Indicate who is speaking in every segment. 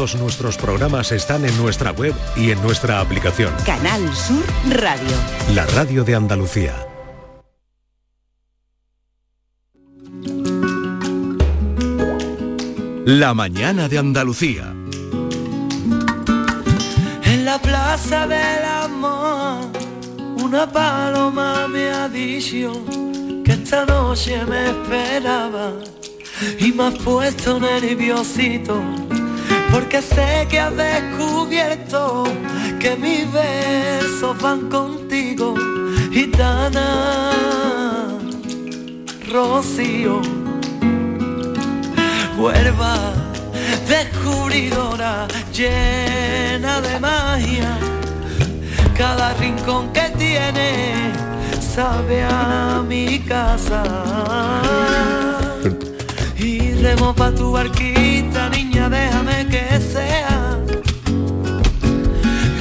Speaker 1: Todos nuestros programas están en nuestra web y en nuestra aplicación.
Speaker 2: Canal Sur Radio.
Speaker 1: La radio de Andalucía. La mañana de Andalucía.
Speaker 3: En la plaza del amor, una paloma me ha dicho que esta noche me esperaba y me has puesto nerviosito porque sé que has descubierto que mis besos van contigo, gitana, Rocío, huerva, descubridora, llena de magia, cada rincón que tiene sabe a mi casa. Y remo pa' tu barquita, niña, déjame que sea.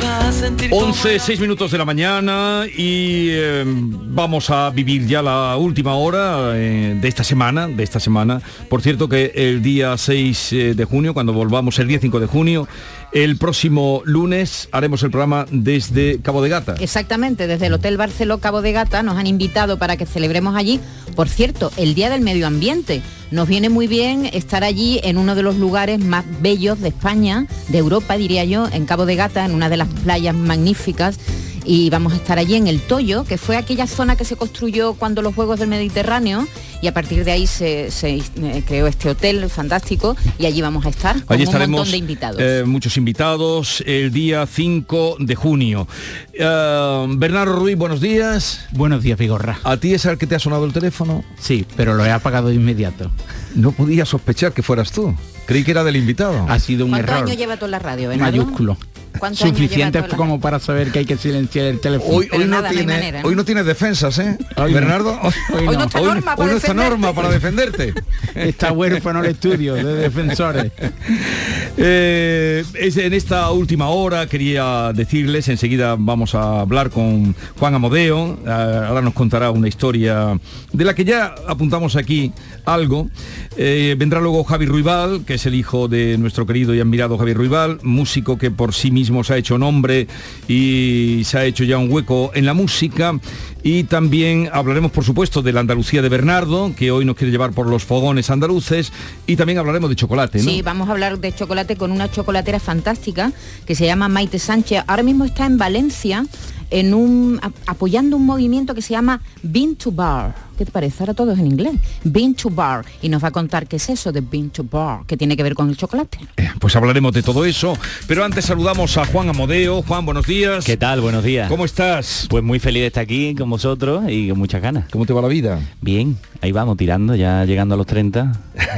Speaker 3: Pa' sentir como
Speaker 4: 11, 6 minutos de la mañana y eh, vamos a vivir ya la última hora eh, de esta semana, de esta semana. Por cierto que el día 6 eh, de junio, cuando volvamos el día 5 de junio, el próximo lunes haremos el programa desde Cabo de Gata.
Speaker 5: Exactamente, desde el Hotel Barceló Cabo de Gata nos han invitado para que celebremos allí, por cierto, el Día del Medio Ambiente. Nos viene muy bien estar allí en uno de los lugares más bellos de España, de Europa diría yo, en Cabo de Gata, en una de las playas magníficas. Y vamos a estar allí en el Toyo, que fue aquella zona que se construyó cuando los Juegos del Mediterráneo y a partir de ahí se, se, eh, creó este hotel fantástico y allí vamos a estar con
Speaker 4: Allí
Speaker 5: un
Speaker 4: estaremos
Speaker 5: montón de invitados.
Speaker 4: eh, muchos invitados el día 5 de junio. Eh, Bernardo Ruiz, buenos días.
Speaker 6: Buenos días, Vigorra.
Speaker 4: ¿A ti es al que te ha sonado el teléfono?
Speaker 6: Sí, pero lo he apagado de inmediato.
Speaker 4: No podía sospechar que fueras tú. Creí que era del invitado.
Speaker 6: Ha sido un
Speaker 5: ¿Cuántos
Speaker 6: error
Speaker 5: años lleva tú en la radio, Bernardo?
Speaker 6: mayúsculo.
Speaker 5: ¿Cuántos años
Speaker 6: Suficiente
Speaker 5: la-
Speaker 6: como para saber que hay que silenciar el teléfono.
Speaker 4: Hoy, no
Speaker 5: nada, no hay
Speaker 4: tiene,
Speaker 5: manera, ¿no?
Speaker 4: hoy no tiene defensas, ¿eh?
Speaker 6: Hoy.
Speaker 4: Bernardo, hoy,
Speaker 6: Hoy
Speaker 5: Hoy no está Norma para
Speaker 4: hoy no está
Speaker 5: defenderte.
Speaker 4: Norma para defenderte.
Speaker 6: Está huérfano el estudio de defensores.
Speaker 4: Eh, es- en esta última hora quería decirles, enseguida vamos a hablar con Juan Amodeo, eh, ahora nos contará una historia de la que ya apuntamos aquí algo. Eh, vendrá luego Javi Ruibal, que es el hijo de nuestro querido y admirado Javi Ruibal, músico que por sí mismo se ha hecho nombre y se ha hecho ya un hueco en la música. Y también hablaremos, por supuesto, de la Andalucía de Bernardo, que hoy nos quiere llevar por los fogones andaluces. Y también hablaremos de chocolate.
Speaker 5: Sí, vamos a hablar de chocolate con una chocolatera fantástica que se llama Maite Sánchez. Ahora mismo está en Valencia en un apoyando un movimiento que se llama Bean to Bar. ¿Qué te parece? Ahora todo es en inglés. Bean to Bar. Y nos va a contar qué es eso de Bean to Bar, que tiene que ver con el chocolate.
Speaker 4: Eh, Pues hablaremos de todo eso. Pero antes saludamos a Juan Amodeo. Juan, buenos días.
Speaker 7: ¿Qué tal? Buenos días.
Speaker 4: ¿Cómo estás?
Speaker 7: Pues muy feliz de estar aquí con vosotros y con muchas ganas.
Speaker 4: ¿Cómo te va la vida?
Speaker 7: Bien, ahí vamos, tirando, ya llegando a los 30.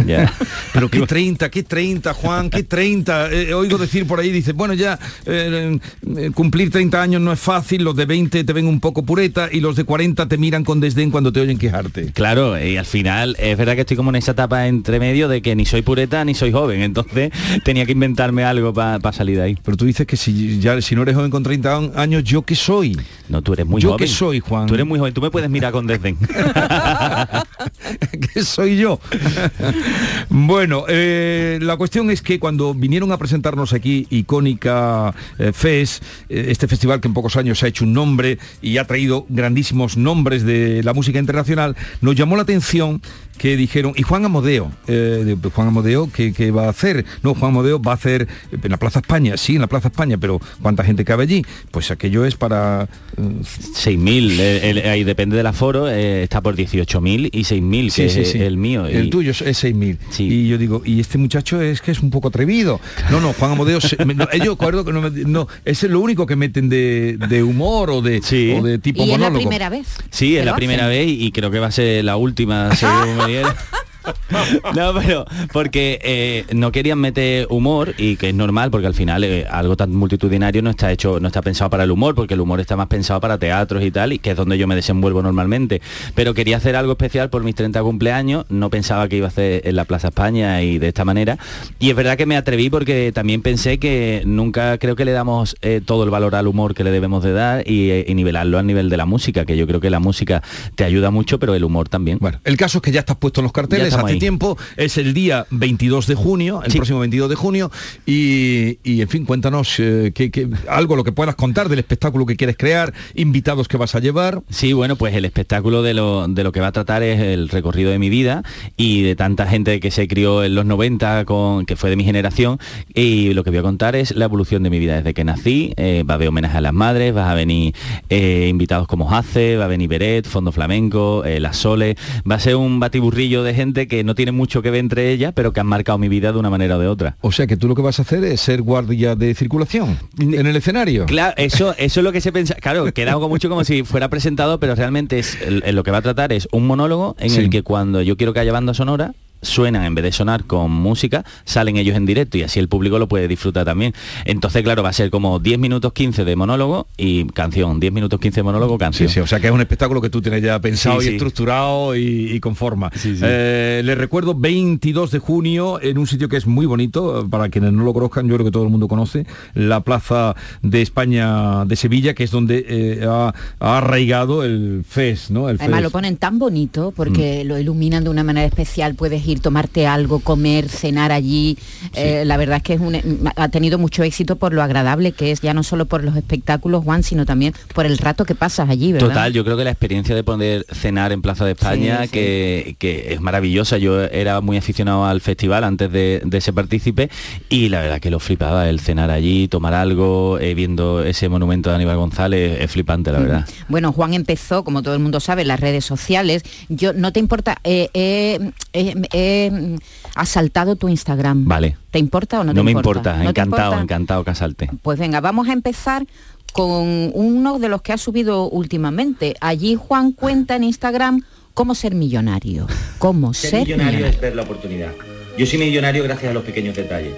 Speaker 7: Ya.
Speaker 4: Pero qué 30, qué 30, Juan, qué 30. Eh, oigo decir por ahí, dice, bueno, ya eh, eh, cumplir 30 años no es fácil, los de 20 te ven un poco pureta y los de 40 te miran con desdén cuando te oyen quejarte.
Speaker 7: Claro, y al final es verdad que estoy como en esa etapa entre medio de que ni soy pureta ni soy joven, entonces tenía que inventarme algo para salir de ahí.
Speaker 4: Pero tú dices que si, ya, si no eres joven con 30 años, ¿yo qué soy?
Speaker 7: No, tú eres muy
Speaker 4: ¿Yo
Speaker 7: joven.
Speaker 4: qué soy, Juan?
Speaker 7: Tú eres muy joven, tú me puedes mirar con desdén.
Speaker 4: que soy yo. bueno, eh, la cuestión es que cuando vinieron a presentarnos aquí icónica eh, FES, eh, este festival que en pocos años se ha hecho un nombre y ha traído grandísimos nombres de la música internacional, nos llamó la atención que dijeron, y Juan Amodeo, eh, de- Juan Amodeo, ¿qué, qué va a hacer? No, Juan Amodeo va a hacer en la Plaza España, sí, en la Plaza España, pero ¿cuánta gente cabe allí? Pues aquello es para... eh,
Speaker 7: 6.000, eh, el- ahí depende del aforo, eh, está por 18.000 y 6.000, que es el mío.
Speaker 4: El
Speaker 7: y-
Speaker 4: tuyo es 6.000.
Speaker 7: Sí.
Speaker 4: Y yo digo, y este muchacho es que es un poco atrevido. No, no, Juan Amodeo, se- me- no, ellos acuerdo que no, me- no, es lo único que meten de, de humor o de,
Speaker 7: Sí.
Speaker 4: o de tipo
Speaker 5: y es la
Speaker 4: monólogo.
Speaker 5: primera vez.
Speaker 7: Sí, es la primera vez y creo que va a ser la última, según dijeron. No, pero porque eh, no querían meter humor y que es normal porque al final eh, algo tan multitudinario no está hecho, no está pensado para el humor, porque el humor está más pensado para teatros y tal, y que es donde yo me desenvuelvo normalmente. Pero quería hacer algo especial por mis 30 cumpleaños, no pensaba que iba a hacer en la Plaza España y de esta manera. Y es verdad que me atreví porque también pensé que nunca creo que le damos eh, todo el valor al humor que le debemos de dar y, y nivelarlo al nivel de la música, que yo creo que la música te ayuda mucho, pero el humor también.
Speaker 4: Bueno, el caso es que ya estás puesto en los carteles, hace
Speaker 7: ahí.
Speaker 4: tiempo. Es el día 22 de junio, el
Speaker 7: Sí.
Speaker 4: próximo 22 de junio. Y, y, en fin, cuéntanos eh, que, que- algo, lo que puedas contar del espectáculo que quieres crear, invitados que vas a llevar.
Speaker 7: Sí, bueno, pues el espectáculo de lo, de lo que va a tratar es el recorrido de mi vida y de tanta gente que se crió en los 90, con, que fue de mi generación, y lo que voy a contar es la evolución de mi vida desde que nací, eh, va a haber homenaje a las madres, va a venir eh, invitados como Jace, va a venir Beret, Fondo Flamenco, eh, La Sole, va a ser un batiburrillo de gente que no tiene mucho que ver entre ellas, pero que han marcado mi vida de una manera o de otra.
Speaker 4: O sea que tú lo que vas a hacer es ser guardia de circulación en el escenario.
Speaker 7: Claro, eso, eso es lo que se piensa. Claro, queda algo mucho como si fuera presentado, pero realmente es el- el lo que va a tratar es un monólogo en
Speaker 4: Sí.
Speaker 7: el que cuando yo quiero que haya banda sonora, suenan en vez de sonar con música, salen ellos en directo y así el público lo puede disfrutar también. Entonces, claro, va a ser como 10 minutos 15 de monólogo y canción, 10 minutos 15 de monólogo, canción.
Speaker 4: sí, o sea que es un espectáculo que tú tienes ya pensado
Speaker 7: Sí,
Speaker 4: y
Speaker 7: sí.
Speaker 4: estructurado y, y con forma.
Speaker 7: Sí, sí.
Speaker 4: Eh, les recuerdo 22 de junio en un sitio que es muy bonito, eh, para quienes no lo conozcan, yo creo que todo el mundo conoce, la Plaza de España de Sevilla, que es donde eh, ha, ha arraigado el FES, ¿no? El
Speaker 5: Además
Speaker 4: FES.
Speaker 5: lo ponen tan bonito
Speaker 4: Mm.
Speaker 5: porque lo iluminan de una manera especial, puedes ir, tomarte algo, comer, cenar allí. Eh, la verdad es que es un- ha tenido mucho éxito por lo agradable que es, ya no solo por los espectáculos, Juan, sino también por el rato que pasas allí, ¿verdad?
Speaker 7: Total, yo creo que la experiencia de poder cenar en Plaza de España,
Speaker 5: Sí, sí.
Speaker 7: Que, que es maravillosa. Yo era muy aficionado al festival antes de, de ser partícipe y la verdad que lo flipaba, el cenar allí, tomar algo, eh, viendo ese monumento de Aníbal González, es flipante, la verdad.
Speaker 5: Bueno, Juan empezó, como todo el mundo sabe, en las redes sociales. Yo no te importa, eh, eh, eh, eh, has saltado tu Instagram.
Speaker 7: Vale.
Speaker 5: ¿Te importa o no te
Speaker 7: No me
Speaker 5: importa?
Speaker 7: importa,
Speaker 5: ¿No te
Speaker 7: encantado,
Speaker 5: importa?
Speaker 7: encantado casarte.
Speaker 5: Pues venga, vamos a empezar con uno de los que ha subido últimamente. Allí Juan cuenta en Instagram cómo ser millonario. Cómo
Speaker 8: Ser,
Speaker 5: ser,
Speaker 8: millonario,
Speaker 5: millonario.
Speaker 8: es ver la oportunidad. Yo soy millonario gracias a los pequeños detalles.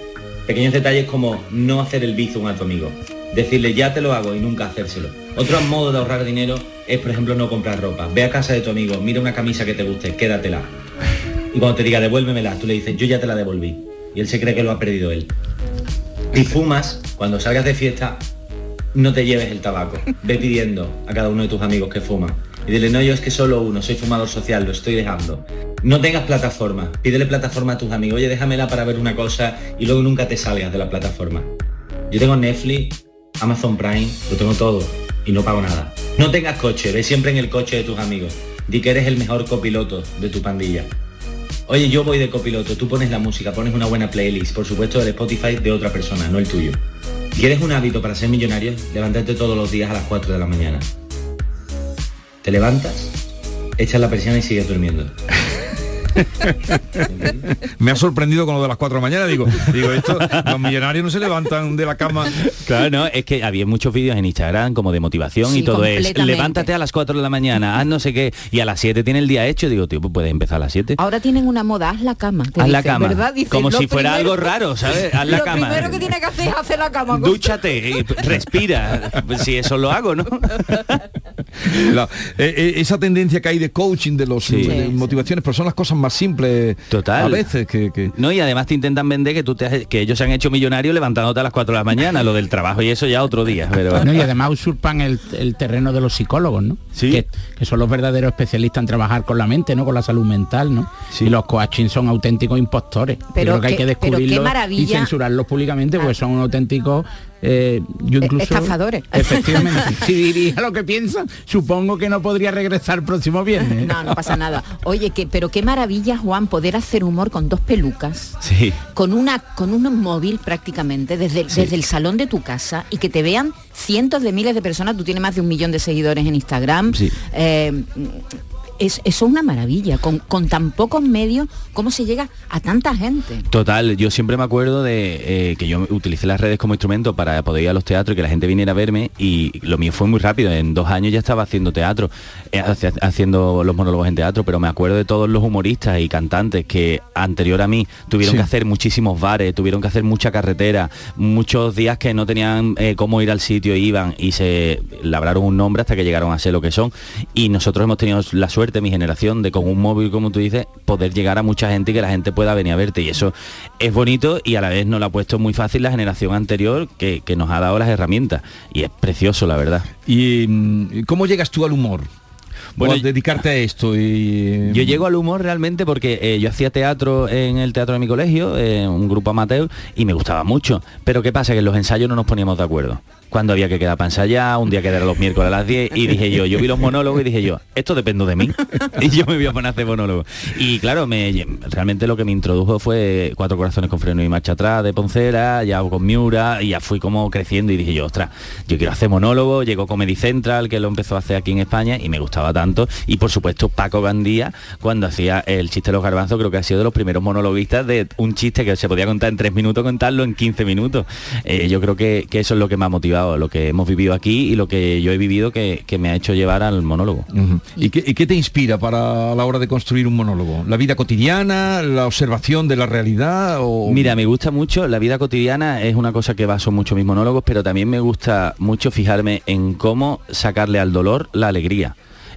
Speaker 8: Pequeños detalles como no hacer el bizum a tu amigo. Decirle ya te lo hago y nunca hacérselo. Otro modo de ahorrar dinero es, por ejemplo, no comprar ropa. Ve a casa de tu amigo, mira una camisa que te guste, quédatela. Y cuando te diga devuélvemela, tú le dices yo ya te la devolví. Y él se cree que lo ha perdido él. Si fumas, cuando salgas de fiesta, no te lleves el tabaco. Ve pidiendo a cada uno de tus amigos que fuman. Y dile, no, yo es que solo uno, soy fumador social, lo estoy dejando. No tengas plataforma. Pídele plataforma a tus amigos. Oye, déjamela para ver una cosa y luego nunca te salgas de la plataforma. Yo tengo Netflix, Amazon Prime, lo tengo todo y no pago nada. No tengas coche, ve siempre en el coche de tus amigos. Di que eres el mejor copiloto de tu pandilla. Oye, yo voy de copiloto, tú pones la música, pones una buena playlist, por supuesto del Spotify de otra persona, no el tuyo. ¿Quieres un hábito para ser millonario? Levantarte todos los días a las 4 de la mañana. Te levantas, echas la persiana y sigues durmiendo.
Speaker 4: Me ha sorprendido con lo de las 4 de la mañana, digo, digo, esto, los millonarios no se levantan de la cama.
Speaker 7: Claro, no, es que había muchos vídeos en Instagram como de motivación
Speaker 5: Sí,
Speaker 7: y todo es, levántate a las 4 de la mañana, haz no sé qué, y a las 7 tiene el día hecho, digo, tío, pues puedes empezar a las 7.
Speaker 5: Ahora tienen una moda, haz la cama.
Speaker 7: Haz la cama, como si fuera
Speaker 5: primero-
Speaker 7: algo raro, ¿sabes? Haz la
Speaker 5: lo
Speaker 7: cama.
Speaker 5: primero que tiene que hacer es hacer la cama.
Speaker 7: Dúchate, y respira, si eso lo hago, ¿no?
Speaker 4: La- eh, eh, esa tendencia que hay de coaching, de los
Speaker 7: Sí.
Speaker 4: de
Speaker 5: Sí,
Speaker 4: motivaciones, pero son las cosas más simples
Speaker 7: Total.
Speaker 4: a veces que, que-
Speaker 7: No, y además te intentan vender que tú te has- que ellos se han hecho millonarios levantándote a las 4 de la mañana, lo del trabajo y eso ya otro día, pero
Speaker 6: No, y además usurpan el, el terreno de los psicólogos, ¿no?
Speaker 7: Sí.
Speaker 6: Que, que son los verdaderos especialistas en trabajar con la mente, ¿no? Con la salud mental, ¿no?
Speaker 7: Sí.
Speaker 6: Y los coaching son auténticos impostores. Yo
Speaker 5: Pero
Speaker 6: creo que hay que descubrirlos y censurarlos públicamente porque son auténticos eh, yo
Speaker 5: Eh,
Speaker 6: incluso
Speaker 5: estafadores.
Speaker 6: efectivamente si diría lo que piensan supongo que no podría regresar el próximo viernes
Speaker 5: No, no pasa nada. Oye, que, pero qué maravilla, Juan, poder hacer humor con dos pelucas.
Speaker 7: sí.
Speaker 5: con una con un móvil prácticamente desde, desde el salón de tu casa y que te vean cientos de miles de personas tú tienes más de un millón de seguidores en Instagram
Speaker 7: Sí.
Speaker 5: Eh, es, eso es una maravilla con, con tan pocos medios cómo se llega a tanta gente
Speaker 7: Total, yo siempre me acuerdo de eh, que yo utilicé las redes como instrumento para poder ir a los teatros y que la gente viniera a verme y lo mío fue muy rápido, en dos años ya estaba haciendo teatro, eh, haciendo los monólogos en teatro, pero me acuerdo de todos los humoristas y cantantes que anterior a mí tuvieron
Speaker 4: Sí.
Speaker 7: que hacer muchísimos bares, tuvieron que hacer mucha carretera, muchos días que no tenían eh, cómo ir al sitio, iban y se labraron un nombre hasta que llegaron a ser lo que son. Y nosotros hemos tenido la suerte, mi generación, de con un móvil, como tú dices, poder llegar a mucha gente y que la gente pueda venir a verte. Y eso es bonito y a la vez nos lo ha puesto muy fácil la generación anterior que, que nos ha dado las herramientas. Y es precioso, la verdad.
Speaker 4: ¿Y mm, cómo llegas tú al humor? bueno, dedicarte a esto y
Speaker 7: yo llego al humor realmente porque eh, yo hacía teatro en el teatro de mi colegio, eh, un grupo amateur y me gustaba mucho. Pero qué pasa que en los ensayos no nos poníamos de acuerdo cuando había que quedar para ensayar, un día que era los miércoles a las 10 y dije yo, yo vi los monólogos y dije yo, esto depende de mí y yo me voy a poner a hacer monólogos. Y claro, me, realmente lo que me introdujo fue Cuatro Corazones con Freno y Marcha Atrás de Poncera, ya con Miura y ya fui como creciendo y dije yo, ostras, yo quiero hacer monólogo, llegó Comedy Central que lo empezó a hacer aquí en España y me gustaba tanto y por supuesto Paco Gandía cuando hacía el chiste de los garbanzos creo que ha sido de los primeros monologuistas de un chiste que se podía contar en tres minutos, contarlo en 15 minutos. Eh, yo creo que, que eso es lo que me ha motivado lo que hemos vivido aquí y lo que yo he vivido que, me ha hecho llevar al monólogo.
Speaker 4: ¿Y, qué, te inspira para la hora de construir un monólogo? ¿La vida cotidiana, la observación de la realidad? O...
Speaker 7: Mira, me gusta mucho, la vida cotidiana es una cosa que baso mucho mis monólogos, pero también me gusta mucho fijarme en cómo sacarle al dolor la alegría.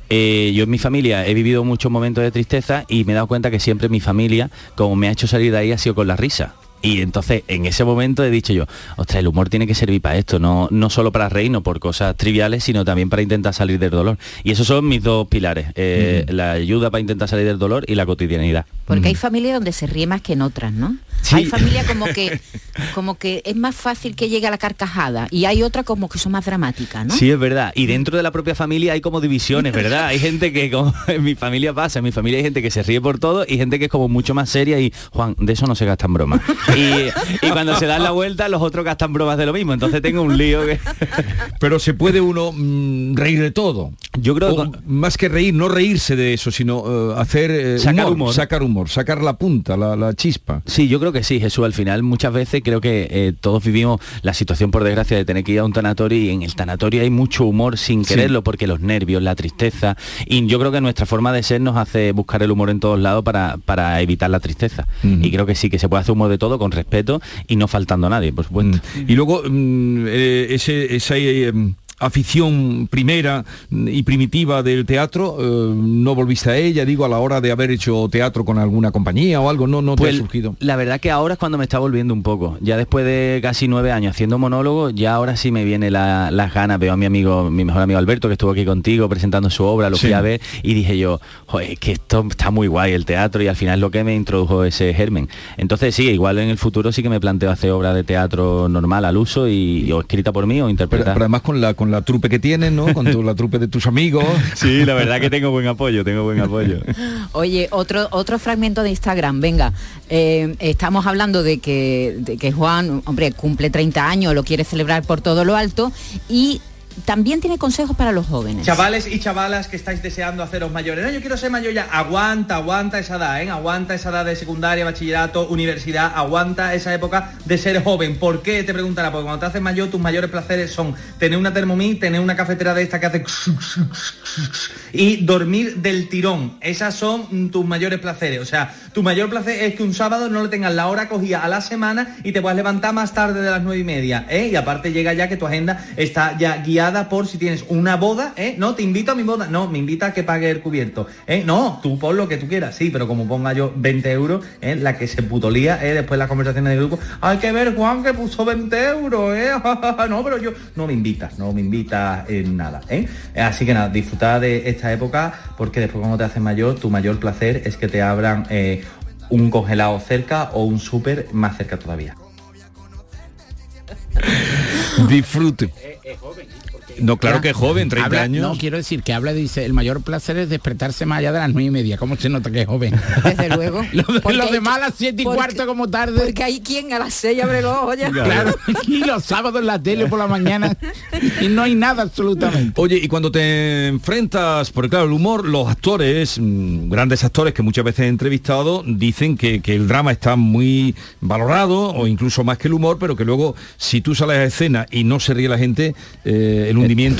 Speaker 7: Eh, yo en mi familia he vivido muchos momentos de tristeza y me he dado cuenta que siempre mi familia, como me ha hecho salir de ahí, ha sido con la risa. Y entonces en ese momento he dicho yo, ostras, el humor tiene que servir para esto, no, no solo para reír, no por cosas triviales, sino también para intentar salir del dolor. Y esos son mis dos pilares, eh, la ayuda para intentar salir del dolor y la cotidianidad.
Speaker 5: Porque hay familias donde se ríe más que en otras, ¿no? Hay familias como que, como que es más fácil que llegue a la carcajada y hay otras como que son más dramáticas, ¿no?
Speaker 7: Sí, es verdad. Y dentro de la propia familia hay como divisiones, ¿verdad? hay gente que, como en mi familia pasa, en mi familia hay gente que se ríe por todo y gente que es como mucho más seria y, Juan, de eso no se gastan bromas. Y, cuando se dan la vuelta, los otros gastan bromas de lo mismo. Entonces tengo un lío que...
Speaker 4: Pero se puede uno mm, reír de todo.
Speaker 7: Yo creo que...
Speaker 4: Más que reír, no reírse de eso, sino eh, hacer eh, sacar humor, sacar humor, sacar la punta, la, chispa.
Speaker 7: Sí, yo creo que sí, Jesús. Al final, muchas veces creo que eh, todos vivimos la situación, por desgracia, de tener que ir a un tanatorio y en el tanatorio hay mucho humor sin quererlo, porque los nervios, la tristeza. Y yo creo que nuestra forma de ser nos hace buscar el humor en todos lados para, para evitar la tristeza. Y creo que sí, que se puede hacer humor de todo con respeto y no faltando a nadie, por supuesto.
Speaker 4: Y luego mm, eh, ese, ese em, afición primera y primitiva del teatro, eh, no volviste a ella, digo, a la hora de haber hecho teatro con alguna compañía o algo, no, no te ha pues, surgido.
Speaker 7: La verdad que ahora es cuando me está volviendo un poco. Ya después de casi nueve años haciendo monólogo, ya ahora sí me viene la, las ganas. Veo a mi amigo, mi mejor amigo Alberto, que estuvo aquí contigo presentando su obra, lo fui a ver y dije yo, joder, que esto está muy guay el teatro y al final es lo que me introdujo ese germen. Entonces sí, igual en el futuro sí que me planteo hacer obra de teatro normal al uso y, o escrita por mí o interpretada.
Speaker 4: Pero, además con la la trupe que tienes, ¿no? Con la trupe de tus amigos.
Speaker 7: Sí, la verdad que tengo buen apoyo, tengo buen apoyo.
Speaker 5: Oye, otro, otro fragmento de Instagram, venga. Eh, estamos hablando de que, de que Juan, hombre, cumple 30 años, lo quiere celebrar por todo lo alto y también tiene consejos para los jóvenes.
Speaker 8: Chavales y chavalas que estáis deseando haceros mayores. No, yo quiero ser mayor ya. Aguanta, aguanta esa edad, ¿eh? Aguanta esa edad de secundaria, bachillerato, universidad. Aguanta esa época de ser joven. ¿Por qué? Te preguntará. Porque cuando te haces mayor, tus mayores placeres son tener una Thermomix, tener una cafetera de esta que hace... Y dormir del tirón. Esas son tus mayores placeres. O sea, tu mayor placer es que un sábado no le tengas la hora cogida a la semana y te puedas levantar más tarde de las nueve y media. ¿eh? Y aparte llega ya que tu agenda está ya guiada por si tienes una boda, ¿eh? No, te invito a mi boda. No, me invita a que pague el cubierto. ¿eh? No, tú pon lo que tú quieras, sí, pero como ponga yo 20 euros, ¿eh? la que se putolía, ¿eh? después las conversaciones de grupo, hay que ver Juan que puso 20 euros, ¿eh? no, pero yo no me invitas, no me invitas en nada, ¿eh? Así que nada, disfruta de esta época porque después cuando te haces mayor, tu mayor placer es que te abran eh, un congelado cerca o un súper más cerca todavía.
Speaker 4: Disfrute. No, claro que es joven, 30 años.
Speaker 6: No, quiero decir que habla, dice, el mayor placer es despertarse más allá de las nueve y media. ¿Cómo se nota que es joven?
Speaker 5: Desde luego.
Speaker 6: Los demás a las siete y cuarto como tarde.
Speaker 5: Porque hay quien a las seis abre los ojos ya.
Speaker 6: Claro. y los sábados en la tele por la mañana. y no hay nada absolutamente.
Speaker 4: Oye, y cuando te enfrentas, porque claro, el humor, los actores, mm, grandes actores que muchas veces he entrevistado, dicen que, el drama está muy valorado, o incluso más que el humor, pero que luego, si tú sales a escena y no se ríe la gente, eh, el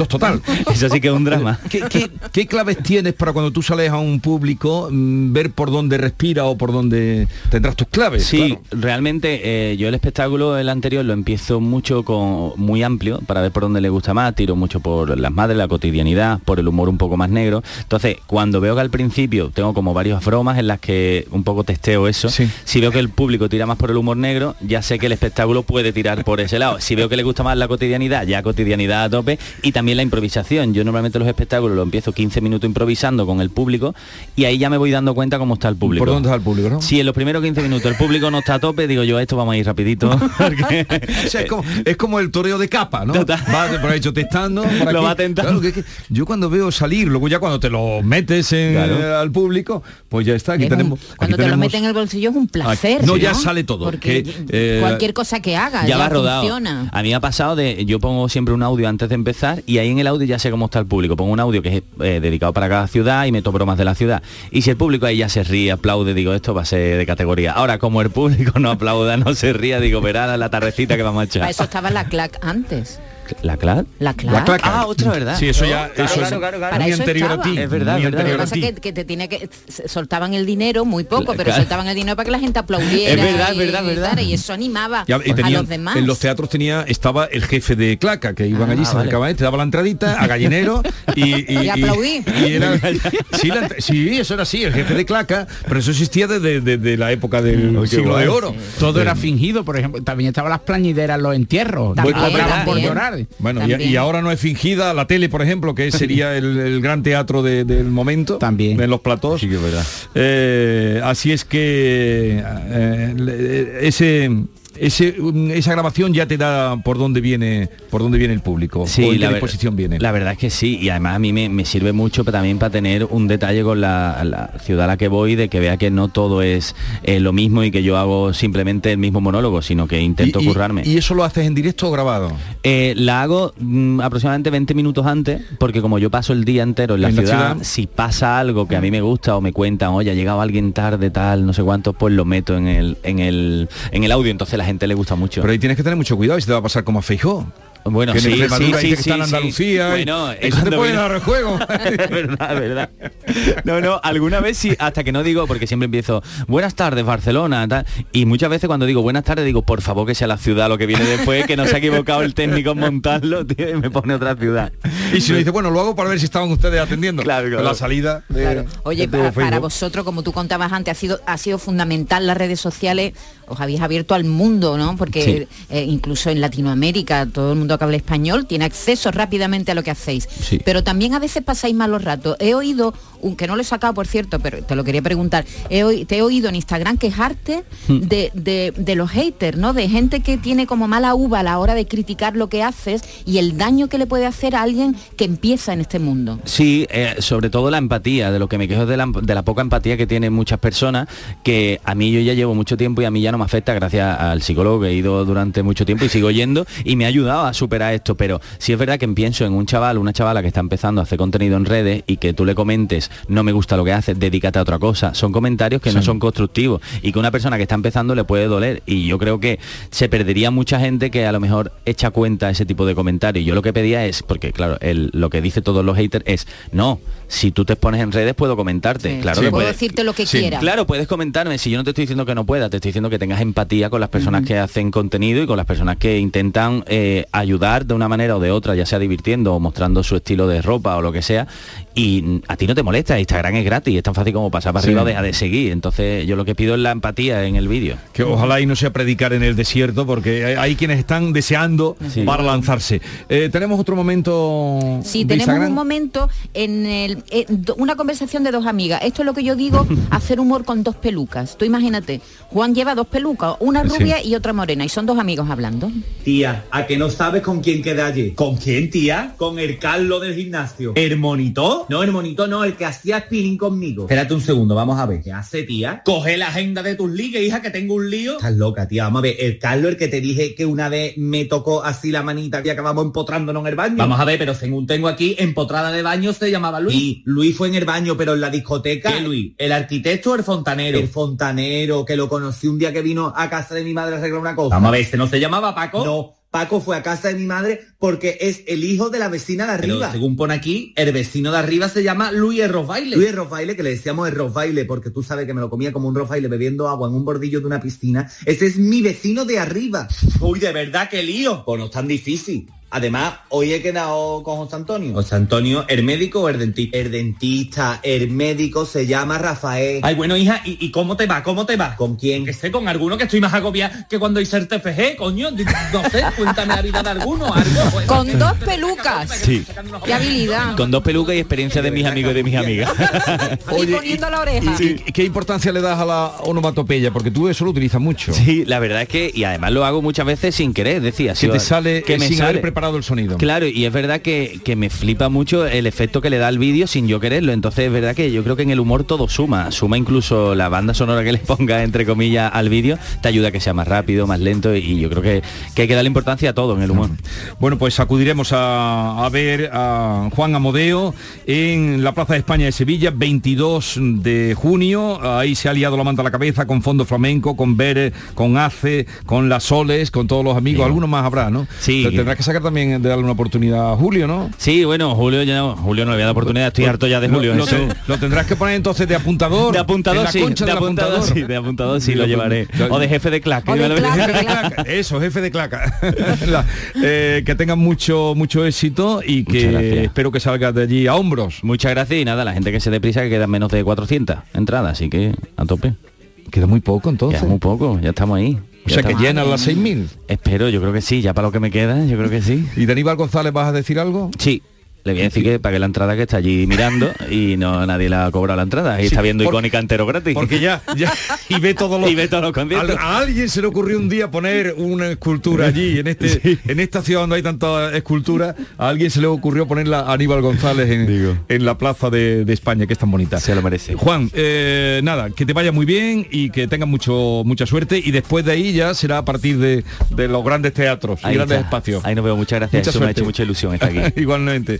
Speaker 4: total.
Speaker 7: Eso sí que es un drama.
Speaker 4: ¿Qué, claves tienes para cuando tú sales a un público mm, ver por dónde respira o por dónde tendrás tus claves?
Speaker 7: Sí, realmente eh, yo el espectáculo, el anterior, lo empiezo mucho con muy amplio para ver por dónde le gusta más, tiro mucho por las madres, la cotidianidad, por el humor un poco más negro. Entonces, cuando veo que al principio tengo como varias bromas en las que un poco testeo eso, si veo que el público tira más por el humor negro, ya sé que el espectáculo puede tirar por ese lado. Si veo que le gusta más la cotidianidad, ya cotidianidad a tope y también la improvisación. Yo normalmente los espectáculos los empiezo 15 minutos improvisando con el público y ahí ya me voy dando cuenta cómo está el público.
Speaker 4: ¿Por dónde está el público, no?
Speaker 7: Si en los primeros 15 minutos el público no está a tope, digo yo, esto vamos a ir rapidito. porque-
Speaker 4: O sea, es, como, es como el toreo de capa, ¿no? Va por ahí testando. por
Speaker 7: Lo va tentando.
Speaker 4: Claro, que es que yo cuando veo salir, luego ya cuando te lo metes en-
Speaker 7: Claro.
Speaker 4: eh, al público, pues ya está. Aquí
Speaker 5: Es un-
Speaker 4: tenemos. aquí
Speaker 5: cuando te lo meten en el bolsillo es un placer.
Speaker 4: no, ya sale todo,
Speaker 5: Porque
Speaker 4: que, eh,
Speaker 5: cualquier cosa que haga
Speaker 7: ya va rodado.
Speaker 5: funciona.
Speaker 7: A mí me ha pasado de, yo pongo siempre un audio antes de empezar y ahí en el audio ya sé cómo está el público. Pongo un audio que es eh, dedicado para cada ciudad y meto bromas de la ciudad. Y si el público ahí ya se ríe, aplaude, digo, esto va a ser de categoría. Ahora, como el público no aplauda, no se ría, digo, verá la tardecita que vamos a echar.
Speaker 5: eso estaba la clac antes.
Speaker 7: ¿La clad?
Speaker 5: La clac.
Speaker 4: La.
Speaker 7: Ah, otra, ¿verdad?
Speaker 4: Sí, eso ya
Speaker 7: Claro,
Speaker 4: eso
Speaker 7: claro,
Speaker 4: es
Speaker 7: claro, claro.
Speaker 5: Para
Speaker 4: muy
Speaker 5: eso
Speaker 4: anterior a
Speaker 5: estaba.
Speaker 4: ti.
Speaker 7: Es verdad, es verdad.
Speaker 5: Lo que
Speaker 4: anterior a
Speaker 5: pasa es
Speaker 4: ti.
Speaker 5: que, que te tiene que soltaban el dinero muy poco, pero
Speaker 7: Claro.
Speaker 5: soltaban el dinero para que la gente aplaudiera.
Speaker 7: Es verdad, es
Speaker 5: y-
Speaker 7: verdad,
Speaker 5: y
Speaker 7: verdad.
Speaker 5: Y eso animaba
Speaker 4: Ya, y
Speaker 5: a los demás.
Speaker 4: En los teatros tenía, estaba el jefe de claca, que iban
Speaker 7: Ah,
Speaker 4: allí, se
Speaker 7: vale.
Speaker 4: acercaban, te daba la entradita a gallinero y, y,
Speaker 5: Y aplaudí.
Speaker 4: y era- sí, la- sí, eso era así, el jefe de claca, pero eso existía desde, desde la época del
Speaker 7: qué
Speaker 4: siglo de oro.
Speaker 6: Todo era fingido, por ejemplo. También estaban las plañideras, los entierros.
Speaker 5: También,
Speaker 6: cobraban por
Speaker 5: también.
Speaker 4: Bueno, y, ahora no es fingida la tele, por ejemplo, que sería el, el gran teatro de- del momento.
Speaker 6: También.
Speaker 4: En los platós.
Speaker 7: Sí que es verdad.
Speaker 4: Eh, así es que eh, ese, ese, um, esa grabación ya te da por dónde viene, por dónde viene el público. o en qué
Speaker 7: la
Speaker 4: disposición viene.
Speaker 7: La verdad es que sí, y además a mí me, me sirve mucho pero también para tener un detalle con la, la ciudad a la que voy, de que vea que no todo es eh, lo mismo y que yo hago simplemente el mismo monólogo, sino que intento
Speaker 4: y,
Speaker 7: currarme.
Speaker 4: ¿Y eso lo haces en directo o grabado?
Speaker 7: Eh, la hago mm, aproximadamente 20 minutos antes, porque como yo paso el día entero en la,
Speaker 4: En
Speaker 7: ciudad,
Speaker 4: ciudad.
Speaker 7: si pasa algo que a mí me gusta o me cuentan, oye, ha llegado alguien tarde, tal, no sé cuánto, pues lo meto en el, en el, en el audio, entonces la gente le gusta mucho.
Speaker 4: Pero ahí tienes que tener mucho cuidado y se te va a pasar como a Feijó.
Speaker 7: Bueno,
Speaker 4: que en
Speaker 7: sí, sí,
Speaker 4: Extremadura
Speaker 7: sí,
Speaker 4: dice que
Speaker 7: sí,
Speaker 4: está en
Speaker 7: sí.
Speaker 4: Andalucía. y-
Speaker 7: Bueno,
Speaker 4: eso te
Speaker 7: cuando
Speaker 4: puede
Speaker 7: vino-
Speaker 4: dar el juego.
Speaker 7: Es verdad, es verdad. No, no, alguna vez sí, hasta que no digo, porque siempre empiezo, buenas tardes, Barcelona, tal. Y muchas veces cuando digo buenas tardes, digo, por favor que sea la ciudad lo que viene después, que no se ha equivocado el técnico en montarlo, tío, y me pone otra ciudad.
Speaker 4: Y si le dice, bueno, lo hago para ver si estaban ustedes atendiendo.
Speaker 7: Claro, claro.
Speaker 4: La salida de,
Speaker 5: Claro. Oye,
Speaker 4: de
Speaker 5: para, vosotros, como tú contabas antes, ha sido, ha sido fundamental las redes sociales, os habéis abierto al mundo, ¿no? Porque eh, incluso en Latinoamérica, todo el mundo que habla español tiene acceso rápidamente a lo que hacéis.
Speaker 7: Sí.
Speaker 5: Pero también a veces pasáis malos ratos. He oído, un, que no lo he sacado, por cierto, pero te lo quería preguntar, he te he oído en Instagram quejarte
Speaker 7: Hmm.
Speaker 5: de, de- de los haters, ¿no? De gente que tiene como mala uva a la hora de criticar lo que haces y el daño que le puede hacer a alguien que empieza en este mundo.
Speaker 7: Sí, eh, sobre todo la empatía, de lo que me quejo es de la, de la poca empatía que tienen muchas personas, que a mí yo ya llevo mucho tiempo y a mí ya no me afecta gracias al psicólogo que he ido durante mucho tiempo y sigo yendo y me ha ayudado a superar esto, pero sí es verdad que pienso en un chaval, una chavala que está empezando a hacer contenido en redes y que tú le comentes, no me gusta lo que haces, dedícate a otra cosa, son comentarios que no son constructivos y que una persona que está empezando le puede doler y yo creo que se perdería mucha gente que a lo mejor echa cuenta ese tipo de comentarios. Yo lo que pedía es, porque claro, el- lo que dice todos los haters es, no, si tú te expones en redes puedo comentarte.
Speaker 5: Sí.
Speaker 7: Claro
Speaker 5: Sí,
Speaker 7: que
Speaker 5: puedo
Speaker 7: puedes-
Speaker 5: decirte lo que
Speaker 4: Sí,
Speaker 5: quiera.
Speaker 7: Claro, puedes comentarme. Si yo no te estoy diciendo que no pueda, te estoy diciendo que tengas empatía con las personas que hacen contenido y con las personas que intentan eh, ayudar de una manera o de otra, ya sea divirtiendo o mostrando su estilo de ropa o lo que sea. Y a ti no te molesta, Instagram es gratis, es tan fácil como pasar para
Speaker 4: Sí.
Speaker 7: arriba o dejar de seguir. Entonces yo lo que pido es la empatía en el vídeo.
Speaker 4: Que ojalá y no sea predicar en el desierto, porque hay, hay quienes están deseando
Speaker 7: Sí.
Speaker 4: para lanzarse. Eh, tenemos otro momento.
Speaker 5: Sí,
Speaker 4: de
Speaker 5: tenemos
Speaker 4: Instagram?
Speaker 5: un momento en el, eh, una conversación de dos amigas. Esto es lo que yo digo, hacer humor con dos pelucas. Tú imagínate, Juan lleva dos pelucas, una
Speaker 4: Sí.
Speaker 5: rubia y otra morena, y son dos amigos hablando.
Speaker 8: Tía, ¿a que no sabes con quién queda allí? ¿Con quién, tía? Con el Carlos del gimnasio. ¿El monito? No, el monito no, el que hacía spinning conmigo. Espérate un segundo, vamos a ver. ¿Qué hace, tía? Coge la agenda de tus ligas, hija, que tengo un lío. Estás loca, tía. Vamos a ver, el Carlos, el que te dije que una vez me tocó así la manita y acabamos empotrándonos en el baño. Vamos a ver, pero según tengo aquí, empotrada de baño se llamaba Luis. Y Luis fue en el baño, pero en la discoteca. ¿Qué Luis? ¿El arquitecto o el fontanero? El fontanero, que lo conocí un día que vino a casa de mi madre a arreglar una cosa. Vamos a ver, ¿este no se llamaba Paco? No. Paco fue a casa de mi madre porque es el hijo de la vecina de arriba.
Speaker 9: Pero
Speaker 8: según pone aquí, el vecino de arriba se llama Luis Errosbaile. Luis Errosbaile, que le decíamos Errosbaile porque tú sabes que me lo comía como un Rosbaile bebiendo agua en un bordillo de una piscina. Ese es mi vecino de arriba. Uy, de verdad, qué lío. Pues no es tan difícil. Además, hoy he quedado con José Antonio. José Antonio, ¿el médico o el dentista? El dentista, el médico se llama Rafael.
Speaker 9: Ay, bueno, hija, ¿y, y cómo te va? ¿Cómo te va?
Speaker 8: ¿Con quién?
Speaker 9: Que sé, con alguno que estoy más agobiada que cuando hice el TFG, coño. No sé, cuéntame la vida de alguno, algo. pues.
Speaker 5: Con dos pelucas.
Speaker 7: Sí.
Speaker 5: Qué habilidad.
Speaker 7: Con dos pelucas y experiencia de mis amigos y de mis amigas.
Speaker 5: y poniendo la oreja.
Speaker 4: ¿Y, y qué importancia le das a la onomatopeya? Porque tú eso lo utilizas mucho.
Speaker 7: Sí, la verdad es que, y además lo hago muchas veces sin querer, decía.
Speaker 4: Que te sale
Speaker 7: que me
Speaker 4: sin
Speaker 7: sale.
Speaker 4: haber preparado el sonido.
Speaker 7: Claro, y es verdad que, que me flipa mucho el efecto que le da al vídeo sin yo quererlo. Entonces es verdad que yo creo que en el humor todo suma. Suma incluso la banda sonora que le ponga, entre comillas, al vídeo, te ayuda a que sea más rápido, más lento. Y yo creo que, que hay que darle importancia a todo en el humor.
Speaker 4: Bueno, pues acudiremos a, a ver a Juan Amodeo en la Plaza de España de Sevilla, 22 de junio. Ahí se ha liado la manta a la cabeza con Fondo Flamenco, con Bere, con ACE, con Las Soles, con todos los amigos. Algunos más habrá, ¿no?
Speaker 7: Sí.
Speaker 4: Te tendrás que sacar también de darle una oportunidad a Julio, ¿no?
Speaker 7: Sí, bueno, Julio ya Julio no le voy a dar oportunidad, estoy harto ya de Julio.
Speaker 4: Lo, lo
Speaker 7: eso.
Speaker 4: te- lo tendrás que poner entonces de apuntador.
Speaker 7: De apuntador,
Speaker 4: en la
Speaker 7: sí,
Speaker 4: concha
Speaker 7: de apuntador, sí, de apuntador sí lo llevaré. O de jefe de.
Speaker 5: O de.
Speaker 4: Jefe de claca, Eso, jefe de claca. La- eh, que tengan mucho mucho éxito y que espero que salgas de allí a hombros.
Speaker 7: Muchas gracias y nada, la gente que se deprisa que quedan menos de 400 entradas, así que a tope.
Speaker 4: Queda muy poco entonces.
Speaker 7: Queda muy poco, ya estamos ahí.
Speaker 4: O sea que llenan las 6.000.
Speaker 7: Espero, yo creo que sí, ya para lo que me queda, yo creo que sí.
Speaker 4: ¿Y de Aníbal González vas a decir algo?
Speaker 7: Sí. Le voy a decir que pague la entrada que está allí mirando y no nadie la ha cobrado la entrada. Y
Speaker 4: Sí,
Speaker 7: está viendo icónica entero gratis.
Speaker 4: Porque ya, ya y ve todos los
Speaker 7: Y ve todos los conciertos.
Speaker 4: A alguien se le ocurrió un día poner una escultura allí en este
Speaker 7: Sí.
Speaker 4: en esta ciudad donde hay tanta escultura, a alguien se le ocurrió ponerla a Aníbal González en,
Speaker 7: Digo.
Speaker 4: en la plaza de, de España, que es tan bonita.
Speaker 7: Se lo merece.
Speaker 4: Juan, eh, nada, que te vaya muy bien y que tengas mucho mucha suerte y después de ahí ya será a partir de, de los grandes teatros y
Speaker 7: Ahí
Speaker 4: grandes
Speaker 7: está.
Speaker 4: espacios.
Speaker 7: Ahí nos vemos, muchas gracias.
Speaker 4: Mucha
Speaker 7: Eso me ha hecho mucha ilusión estar aquí.
Speaker 4: Igualmente.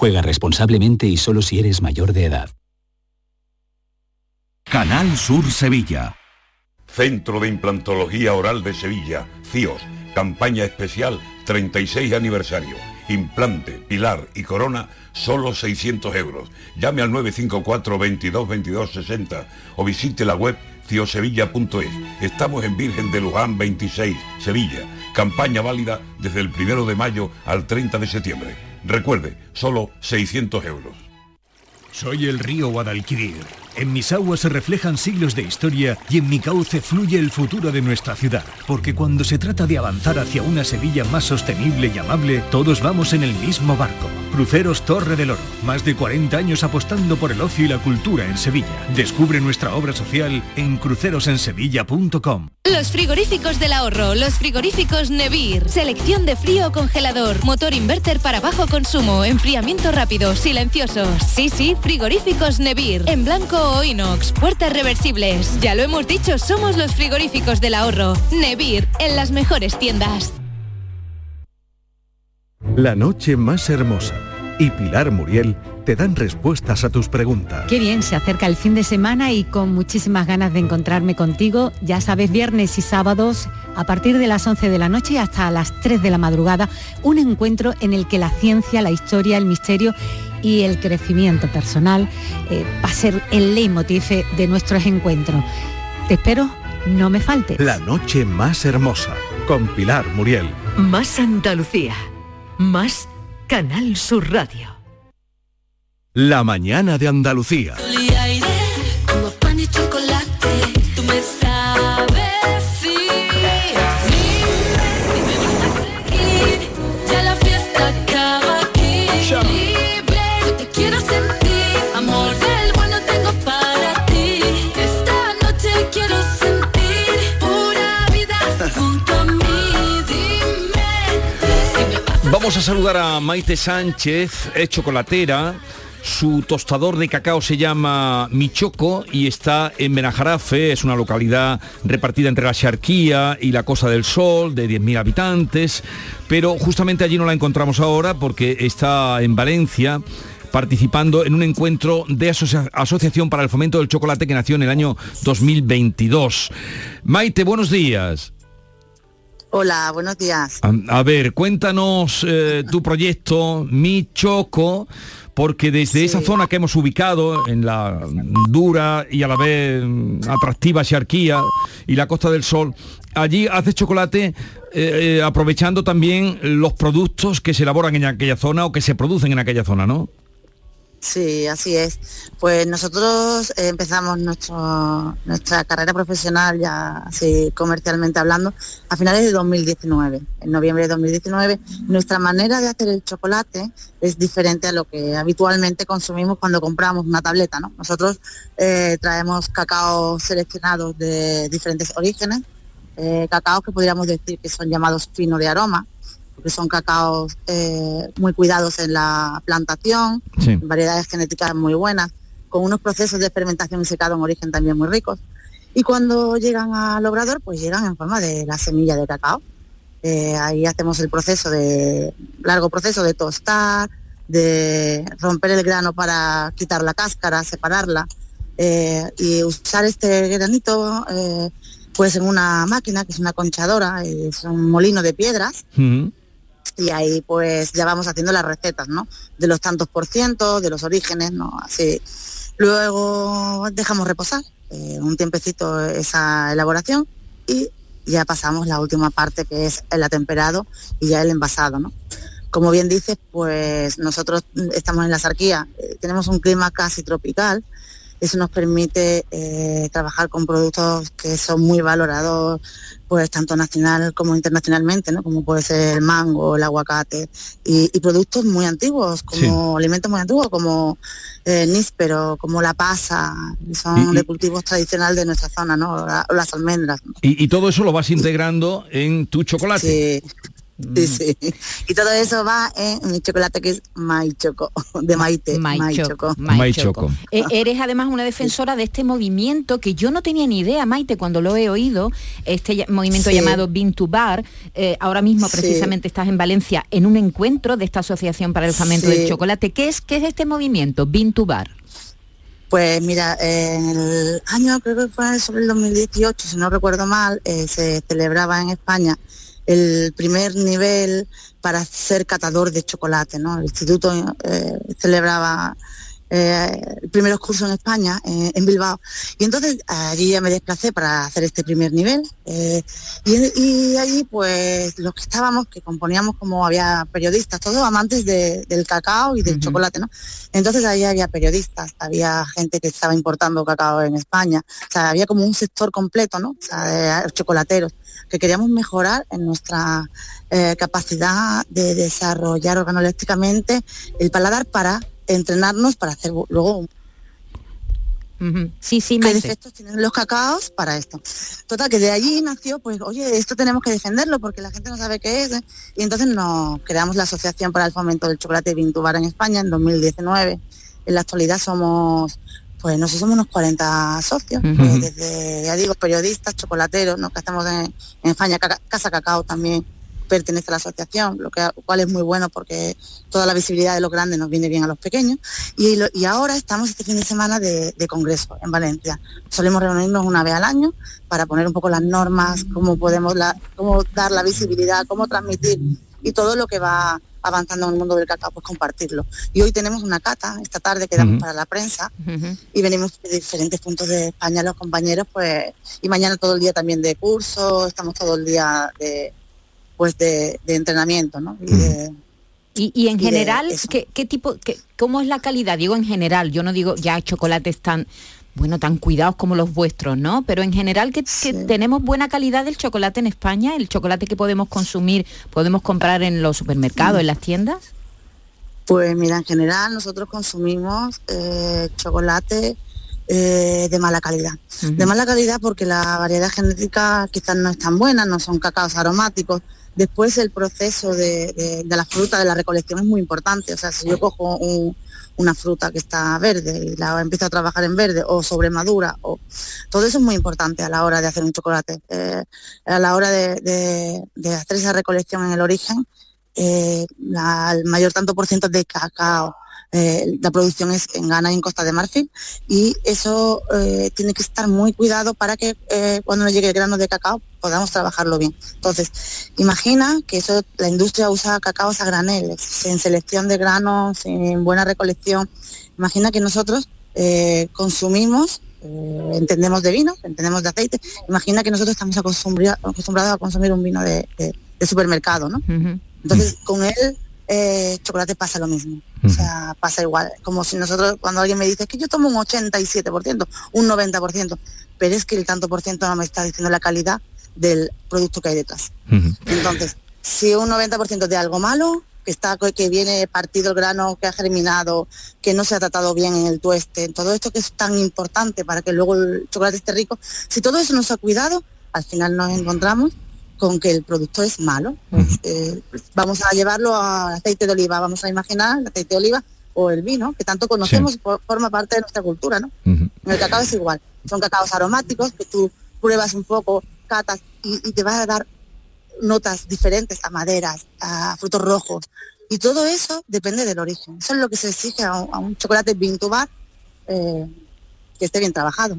Speaker 10: Juega responsablemente y solo si eres mayor de edad.
Speaker 11: Canal Sur Sevilla.
Speaker 12: Centro de Implantología Oral de Sevilla, CIOS, campaña especial 36 aniversario. Implante, pilar y corona, solo 600 euros. Llame al 954 22 22 60 o visite la web ciosevilla.es. Estamos en Virgen de Luján 26, Sevilla. Campaña válida desde el 1 de mayo al 30 de septiembre. Recuerde, solo 600 euros.
Speaker 1: Soy el río Guadalquivir. En mis aguas se reflejan siglos de historia y en mi cauce fluye el futuro de nuestra ciudad. Porque cuando se trata de avanzar hacia una Sevilla más sostenible y amable, todos vamos en el mismo barco. Cruceros Torre del Oro. Más de 40 años apostando por el ocio y la cultura en Sevilla. Descubre nuestra obra social en crucerosensevilla.com.
Speaker 13: Los frigoríficos del ahorro, los frigoríficos Nevir. Selección de frío o congelador, motor inverter para bajo consumo, enfriamiento rápido, silenciosos. Sí, sí, frigoríficos Nevir. En blanco o inox, puertas reversibles. Ya lo hemos dicho, somos los frigoríficos del ahorro. Nevir, en las mejores tiendas.
Speaker 14: La noche más hermosa y Pilar Muriel te dan respuestas a tus preguntas.
Speaker 15: Qué bien, se acerca el fin de semana y con muchísimas ganas de encontrarme contigo. Ya sabes, viernes y sábados, a partir de las 11 de la noche hasta las 3 de la madrugada, un encuentro en el que la ciencia, la historia, el misterio y el crecimiento personal eh, va a ser el leitmotiv de nuestros encuentros. Te espero, no me faltes.
Speaker 14: La noche más hermosa con Pilar Muriel.
Speaker 2: Más Andalucía. Más Canal Sur Radio.
Speaker 14: La mañana de Andalucía.
Speaker 4: Vamos a saludar a Maite Sánchez, es chocolatera. su tostador de cacao se llama Michoco y está en Benajarafe, es una localidad repartida entre la Xarquía y la Costa del Sol, de 10.000 habitantes, pero justamente allí no la encontramos ahora porque está en Valencia participando en un encuentro de Asociación para el Fomento del Chocolate que nació en el año 2022. Maite, buenos días.
Speaker 16: Hola, buenos días.
Speaker 4: A, ver, cuéntanos eh, tu proyecto Mi Choco, porque desde esa zona que hemos ubicado, en la dura y a la vez atractiva Xarquía y la Costa del Sol, allí haces chocolate eh, eh, aprovechando también los productos que se elaboran en aquella zona o que se producen en aquella zona, ¿no?
Speaker 16: Sí, así es. Pues nosotros empezamos nuestro, nuestra carrera profesional, ya así comercialmente hablando, a finales de 2019. En noviembre de 2019, nuestra manera de hacer el chocolate es diferente a lo que habitualmente consumimos cuando compramos una tableta. ¿no? Nosotros eh, traemos cacao seleccionados de diferentes orígenes, eh, cacaos que podríamos decir que son llamados fino de aroma, que son cacaos eh, muy cuidados en la plantación, variedades genéticas muy buenas, con unos procesos de fermentación y secado en origen también muy ricos. Y cuando llegan al obrador, pues llegan en forma de la semilla de cacao. Eh, ahí hacemos el proceso de, largo proceso de tostar, de romper el grano para quitar la cáscara, separarla eh, y usar este granito pues en una máquina que es una conchadora, es un molino de piedras y ahí pues ya vamos haciendo las recetas, ¿no? De los tantos por ciento, de los orígenes, ¿no? Así. Luego dejamos reposar eh, un tiempecito esa elaboración y ya pasamos la última parte que es el atemperado y ya el envasado, ¿no? Como bien dices, pues nosotros estamos en la Sarquía, eh, tenemos un clima casi tropical, eso nos permite eh, trabajar con productos que son muy valorados pues tanto nacional como internacionalmente, ¿no? Como puede ser el mango, el aguacate y, productos muy antiguos, como alimentos muy antiguos, como el eh, níspero, como la pasa, son de cultivos tradicionales de nuestra zona, ¿no? las almendras.
Speaker 4: Y, y, todo eso lo vas integrando en tu chocolate.
Speaker 16: Sí. Sí, sí. Y todo eso va en mi chocolate que es Maichoco, de Maite.
Speaker 5: Maichoco. Maichoco. Eh, eres además una defensora de este movimiento que yo no tenía ni idea, Maite, cuando lo he oído, este movimiento llamado Bin to Bar. Eh, ahora mismo precisamente estás en Valencia en un encuentro de esta Asociación para el Fomento del Chocolate. ¿Qué es, ¿Qué es este movimiento, Bin to Bar?
Speaker 16: Pues mira, en el año, creo que fue sobre el 2018, si no recuerdo mal, eh, se celebraba en España el primer nivel para ser catador de chocolate. ¿no? El instituto eh, celebraba eh, el primer curso en España, eh, en Bilbao. Y entonces allí ya me desplacé para hacer este primer nivel. y, allí pues los que estábamos, que componíamos como había periodistas, todos amantes del cacao y del chocolate, ¿no? Entonces allí había periodistas, había gente que estaba importando cacao en España, o sea, había como un sector completo, ¿no? O sea, de chocolateros que queríamos mejorar en nuestra eh, capacidad de desarrollar organolépticamente el paladar para entrenarnos para hacer luego
Speaker 5: Sí, sí,
Speaker 16: ¿Qué defectos tienen los cacaos para esto? Total, que de allí nació, pues, oye, esto tenemos que defenderlo porque la gente no sabe qué es. ¿eh? Y entonces nos creamos la Asociación para el Fomento del Chocolate Vintubar en España en 2019. En la actualidad somos pues no sé, somos unos 40 socios, desde, ya digo, periodistas, chocolateros, ¿no? que hacemos en, España, Casa Cacao también pertenece a la asociación, lo que, cual es muy bueno porque toda la visibilidad de los grandes nos viene bien a los pequeños. Y, y ahora estamos este fin de semana de, congreso en Valencia. Solemos reunirnos una vez al año para poner un poco las normas, cómo podemos la, cómo dar la visibilidad, cómo transmitir y todo lo que va avanzando en el mundo del cacao, pues compartirlo. Y hoy tenemos una cata, esta tarde quedamos para la prensa y venimos de diferentes puntos de España los compañeros, pues, y mañana todo el día también de curso, estamos todo el día de, pues de, entrenamiento, ¿no?
Speaker 5: Y, en general, ¿qué, ¿qué, tipo, qué, cómo es la calidad? Digo en general, yo no digo ya chocolates tan bueno, tan cuidados como los vuestros, ¿no? Pero en general que, tenemos buena calidad del chocolate en España, el chocolate que podemos consumir, podemos comprar en los supermercados, en las tiendas.
Speaker 16: Pues mira, en general nosotros consumimos eh, chocolate eh, de mala calidad. De mala calidad porque la variedad genética quizás no es tan buena, no son cacaos aromáticos. Después el proceso de, de la fruta, de la recolección es muy importante. O sea, si yo cojo un, una fruta que está verde y la empieza a trabajar en verde o sobre madura, o todo eso es muy importante a la hora de hacer un chocolate. Eh, a la hora de, hacer esa recolección en el origen, eh, el mayor tanto por ciento de cacao eh, la producción es en Ghana y en Costa de Marfil y eso eh, tiene que estar muy cuidado para que eh, cuando nos llegue el grano de cacao podamos trabajarlo bien. Entonces, imagina que eso la industria usa cacaos a graneles, sin selección de granos, sin buena recolección. Imagina que nosotros consumimos entendemos de vino, entendemos de aceite. Imagina que nosotros estamos acostumbrados a consumir un vino de, supermercado, ¿no? Entonces, con él eh, chocolate pasa lo mismo. O sea, pasa igual. Como si nosotros, cuando alguien me dice que yo tomo un 87%, un 90%, pero es que el tanto por ciento no me está diciendo la calidad del producto que hay detrás. Entonces, si un 90% de algo malo, que está que viene partido el grano, que ha germinado, que no se ha tratado bien en el tueste, todo esto que es tan importante para que luego el chocolate esté rico, si todo eso no se ha cuidado, al final nos encontramos con que el producto es malo. Eh, vamos a llevarlo al aceite de oliva, vamos a imaginar el aceite de oliva o el vino, que tanto conocemos, forma parte de nuestra cultura, ¿no? En el cacao es igual. Son cacaos aromáticos que tú pruebas un poco, catas y, te vas a dar notas diferentes a maderas, a frutos rojos. Y todo eso depende del origen. Eso es lo que se exige a un, chocolate Bintubar eh, que esté bien trabajado.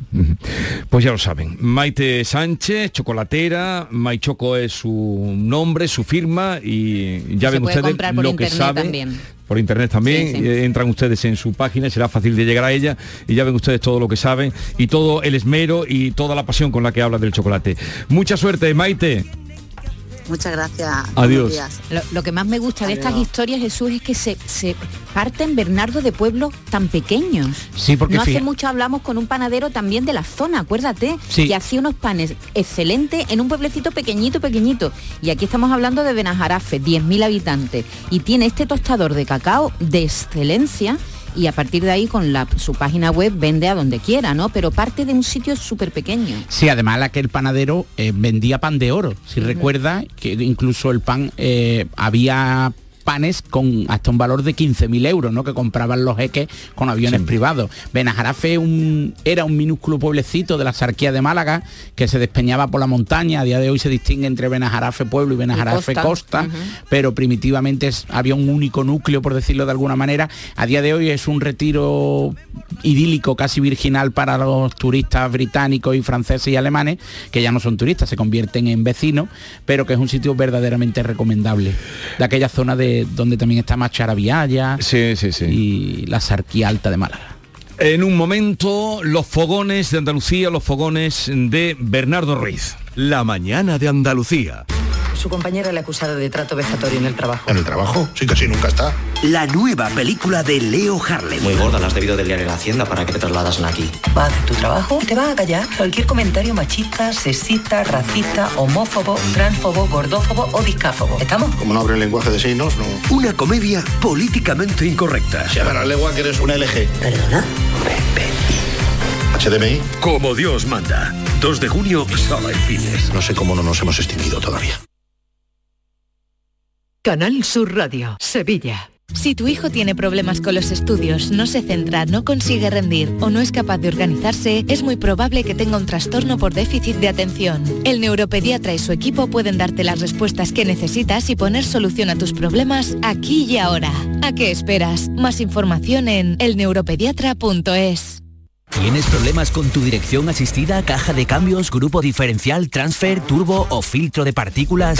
Speaker 4: Pues ya lo saben, Maite Sánchez, chocolatera, Maichoco es su nombre, su firma y ya ven ustedes lo que saben. Por internet también, eh, entran ustedes en su página, será fácil de llegar a ella y ya ven ustedes todo lo que saben y todo el esmero y toda la pasión con la que habla del chocolate. Mucha suerte, Maite.
Speaker 16: Muchas gracias.
Speaker 4: Adiós.
Speaker 5: Lo, que más me gusta de estas historias, Jesús, es que se, se parten, Bernardo, de pueblos tan pequeños.
Speaker 6: Sí, porque
Speaker 5: no hace mucho hablamos con un panadero también de la zona, acuérdate, que hacía unos panes excelentes en un pueblecito pequeñito, pequeñito. Y aquí estamos hablando de Benajarafe, 10.000 habitantes. Y tiene este tostador de cacao de excelencia y a partir de ahí con la, su página web vende a donde quiera, ¿no? Pero parte de un sitio súper pequeño.
Speaker 6: Sí, además la que el panadero eh, vendía pan de oro. Si recuerda que incluso el pan eh, había panes con hasta un valor de 15.000 euros, ¿no? Que compraban los jeques con aviones privados. Benajarafe un, era un minúsculo pueblecito de la sarquía de Málaga que se despeñaba por la montaña. A día de hoy se distingue entre Benajarafe pueblo y Benajarafe costa, pero primitivamente había un único núcleo, por decirlo de alguna manera. A día de hoy es un retiro idílico, casi virginal para los turistas británicos y franceses y alemanes, que ya no son turistas, se convierten en vecinos, pero que es un sitio verdaderamente recomendable. De aquella zona de donde también está Macharavialla
Speaker 4: sí, sí, sí.
Speaker 6: y la Sarquía Alta de Málaga.
Speaker 4: En un momento, los fogones de Andalucía, los fogones de Bernardo Ruiz.
Speaker 14: La mañana de Andalucía.
Speaker 17: Su compañera le ha acusado de trato vejatorio en el trabajo.
Speaker 18: ¿En el trabajo? Sí, casi nunca está.
Speaker 19: La nueva película de Leo Harlem.
Speaker 20: Muy gorda, la has debido de liar en la hacienda para que te trasladas aquí.
Speaker 17: Va a hacer tu trabajo te va a callar cualquier comentario machista, sexista, racista, homófobo, transfobo, gordófobo o discáfobo. ¿Estamos?
Speaker 18: Como no abre el lenguaje de signos, no.
Speaker 19: Una comedia políticamente incorrecta.
Speaker 18: Se llama la lengua que eres una LG.
Speaker 17: ¿Perdona?
Speaker 18: HDMI.
Speaker 19: Como Dios manda. 2 de junio, solo en fines.
Speaker 18: No sé cómo no nos hemos extinguido todavía.
Speaker 2: Canal Sur Radio, Sevilla.
Speaker 13: Si tu hijo tiene problemas con los estudios, no se centra, no consigue rendir o no es capaz de organizarse, es muy probable que tenga un trastorno por déficit de atención. El neuropediatra y su equipo pueden darte las respuestas que necesitas y poner solución a tus problemas aquí y ahora. ¿A qué esperas? Más información en elneuropediatra.es.
Speaker 21: ¿Tienes problemas con tu dirección asistida, caja de cambios, grupo diferencial, transfer, turbo o filtro de partículas?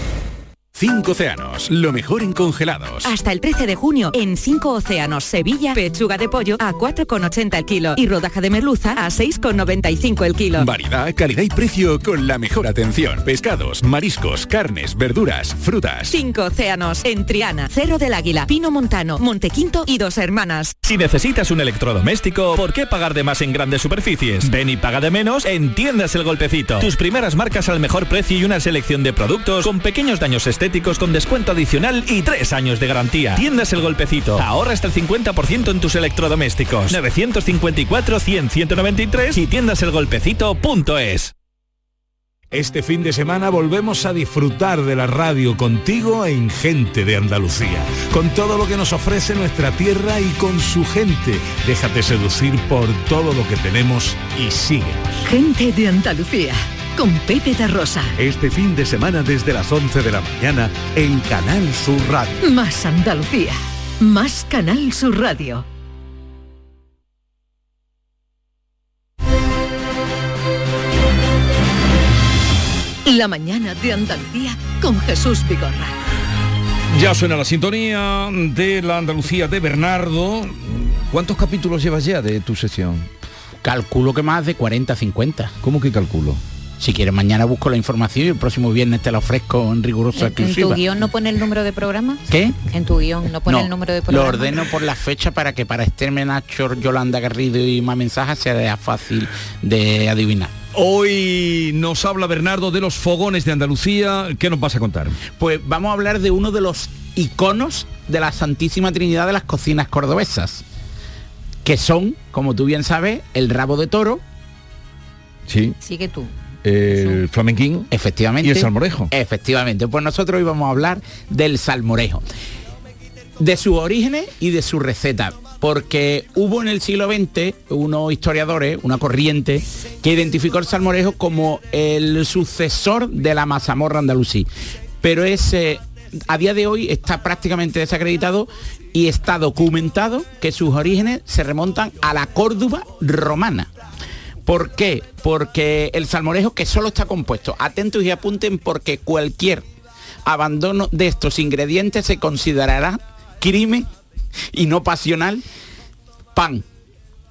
Speaker 22: Cinco océanos, lo mejor en congelados.
Speaker 2: Hasta el 13 de junio, en Cinco océanos, Sevilla, pechuga de pollo a 4,80 el kilo y rodaja de merluza a 6,95 el kilo.
Speaker 22: Variedad, calidad y precio con la mejor atención. Pescados, mariscos, carnes, verduras, frutas.
Speaker 2: Cinco océanos, en Triana, Cerro del Águila, Pino Montano, Montequinto y Dos Hermanas.
Speaker 22: Si necesitas un electrodoméstico, ¿por qué pagar de más en grandes superficies? Ven y paga de menos en Tiendas El Golpecito. Tus primeras marcas al mejor precio y una selección de productos con pequeños daños estéticos
Speaker 23: con descuento adicional y tres años de garantía. Tiendas El Golpecito. Ahorra hasta el 50% en tus electrodomésticos. 954-100-193 y tiendaselgolpecito.es.
Speaker 1: Este fin de semana volvemos a disfrutar de la radio contigo en Gente de Andalucía, con todo lo que nos ofrece nuestra tierra y con su gente. Déjate seducir por todo lo que tenemos y síguenos.
Speaker 24: Gente de Andalucía, con Pepe de Rosa.
Speaker 14: Este fin de semana desde las 11 de la mañana en Canal Sur Radio.
Speaker 24: Más Andalucía, más Canal Sur Radio. La mañana de Andalucía con Jesús Vigorra.
Speaker 4: Ya suena la sintonía de la Andalucía de Bernardo. ¿Cuántos capítulos llevas ya de tu sesión?
Speaker 6: Calculo que más de 40, 50.
Speaker 4: ¿Cómo que calculo?
Speaker 6: Si quieres mañana busco la información y el próximo viernes te la ofrezco en rigurosa
Speaker 5: ¿En tu
Speaker 6: exclusiva.
Speaker 5: guion no pone el número de programa?
Speaker 6: ¿Qué?
Speaker 5: En tu guion no pone
Speaker 6: No,
Speaker 5: el número de
Speaker 6: lo
Speaker 5: programa.
Speaker 6: ordeno por la fecha para que para Esther Nacho, Yolanda Garrido y más mensajes sea fácil de adivinar.
Speaker 4: Hoy nos habla Bernardo de los fogones de Andalucía. ¿Qué nos vas a contar?
Speaker 6: Pues vamos a hablar de uno de los iconos de la Santísima Trinidad de las cocinas cordobesas, que son, como tú bien sabes, el rabo de toro,
Speaker 4: Sí.
Speaker 5: Sigue tú.
Speaker 4: El flamenquín.
Speaker 6: efectivamente.
Speaker 4: Y el salmorejo.
Speaker 6: Efectivamente. Pues nosotros hoy vamos a hablar del salmorejo. De sus orígenes y de su receta. Porque hubo en el siglo XX unos historiadores, una corriente, que identificó el salmorejo como el sucesor de la mazamorra andalusí. Pero ese a día de hoy está prácticamente desacreditado y está documentado que sus orígenes se remontan a la Córdoba romana. ¿Por qué? Porque el salmorejo que solo está compuesto, atentos y apunten porque cualquier abandono de estos ingredientes se considerará crimen y no pasional. Pan,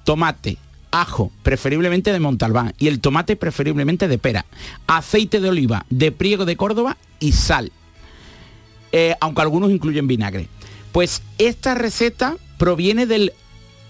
Speaker 6: tomate, ajo, preferiblemente de Montalbán, y el tomate preferiblemente de pera, aceite de oliva, de priego de Córdoba y sal. Eh, aunque algunos incluyen vinagre. Pues esta receta proviene del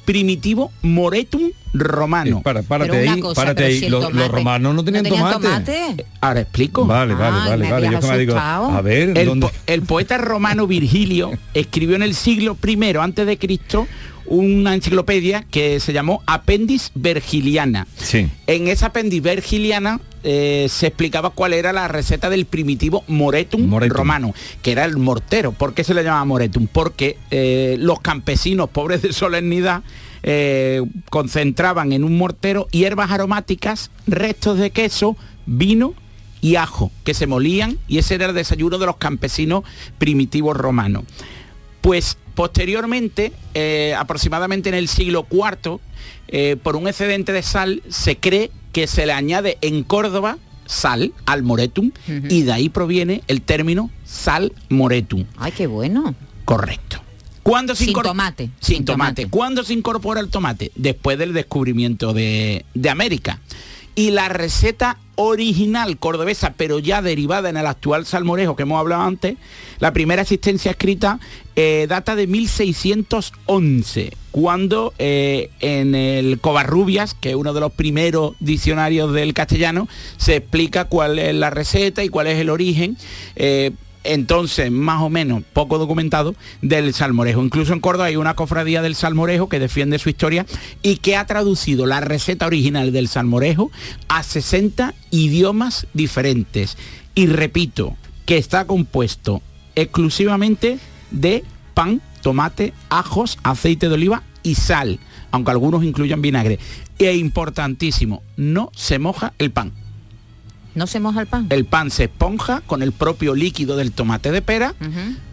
Speaker 6: primitivo moretum romano.
Speaker 4: Eh, para, párate ahí, cosa, párate pero ahí. si el Los- romanos no tenían ¿no tenían tomate. tomate?
Speaker 6: Ahora explico.
Speaker 4: Vale, vale, Ay, vale, me vale. Yo como digo, a ver,
Speaker 6: el,
Speaker 4: ¿dónde?
Speaker 6: po- el poeta romano Virgilio escribió en el siglo I antes de Cristo una enciclopedia que se llamó Apendis Vergiliana.
Speaker 4: Sí.
Speaker 6: En esa Apendis Vergiliana eh, se explicaba cuál era la receta del primitivo moretum, romano, que era el mortero. ¿Por qué se le llama moretum? Porque eh, los campesinos pobres de solemnidad eh, concentraban en un mortero hierbas aromáticas, restos de queso, vino y ajo, que se molían y ese era el desayuno de los campesinos primitivos romanos. Pues posteriormente, eh, aproximadamente en el siglo IV, eh, por un excedente de sal, se cree que se le añade en Córdoba sal al moretum y de ahí proviene el término sal moretum.
Speaker 5: Ay, qué bueno.
Speaker 6: Correcto. ¿Cuándo se
Speaker 5: Sin tomate.
Speaker 6: Sin, tomate. ¿Cuándo se incorpora el tomate? Después del descubrimiento de, de América. Y la receta original cordobesa, pero ya derivada en el actual salmorejo que hemos hablado antes, la primera existencia escrita eh, data de 1611, cuando eh, en el Covarrubias, que es uno de los primeros diccionarios del castellano, se explica cuál es la receta y cuál es el origen. eh, entonces más o menos poco documentado del salmorejo. Incluso en Córdoba hay una cofradía del salmorejo que defiende su historia y que ha traducido la receta original del salmorejo a 60 idiomas diferentes. Y repito, que está compuesto exclusivamente de pan, tomate, ajos, aceite de oliva y sal, aunque algunos incluyan vinagre. E importantísimo, no se moja el pan.
Speaker 5: ¿No se moja el pan?
Speaker 6: El pan se esponja con el propio líquido del tomate de pera,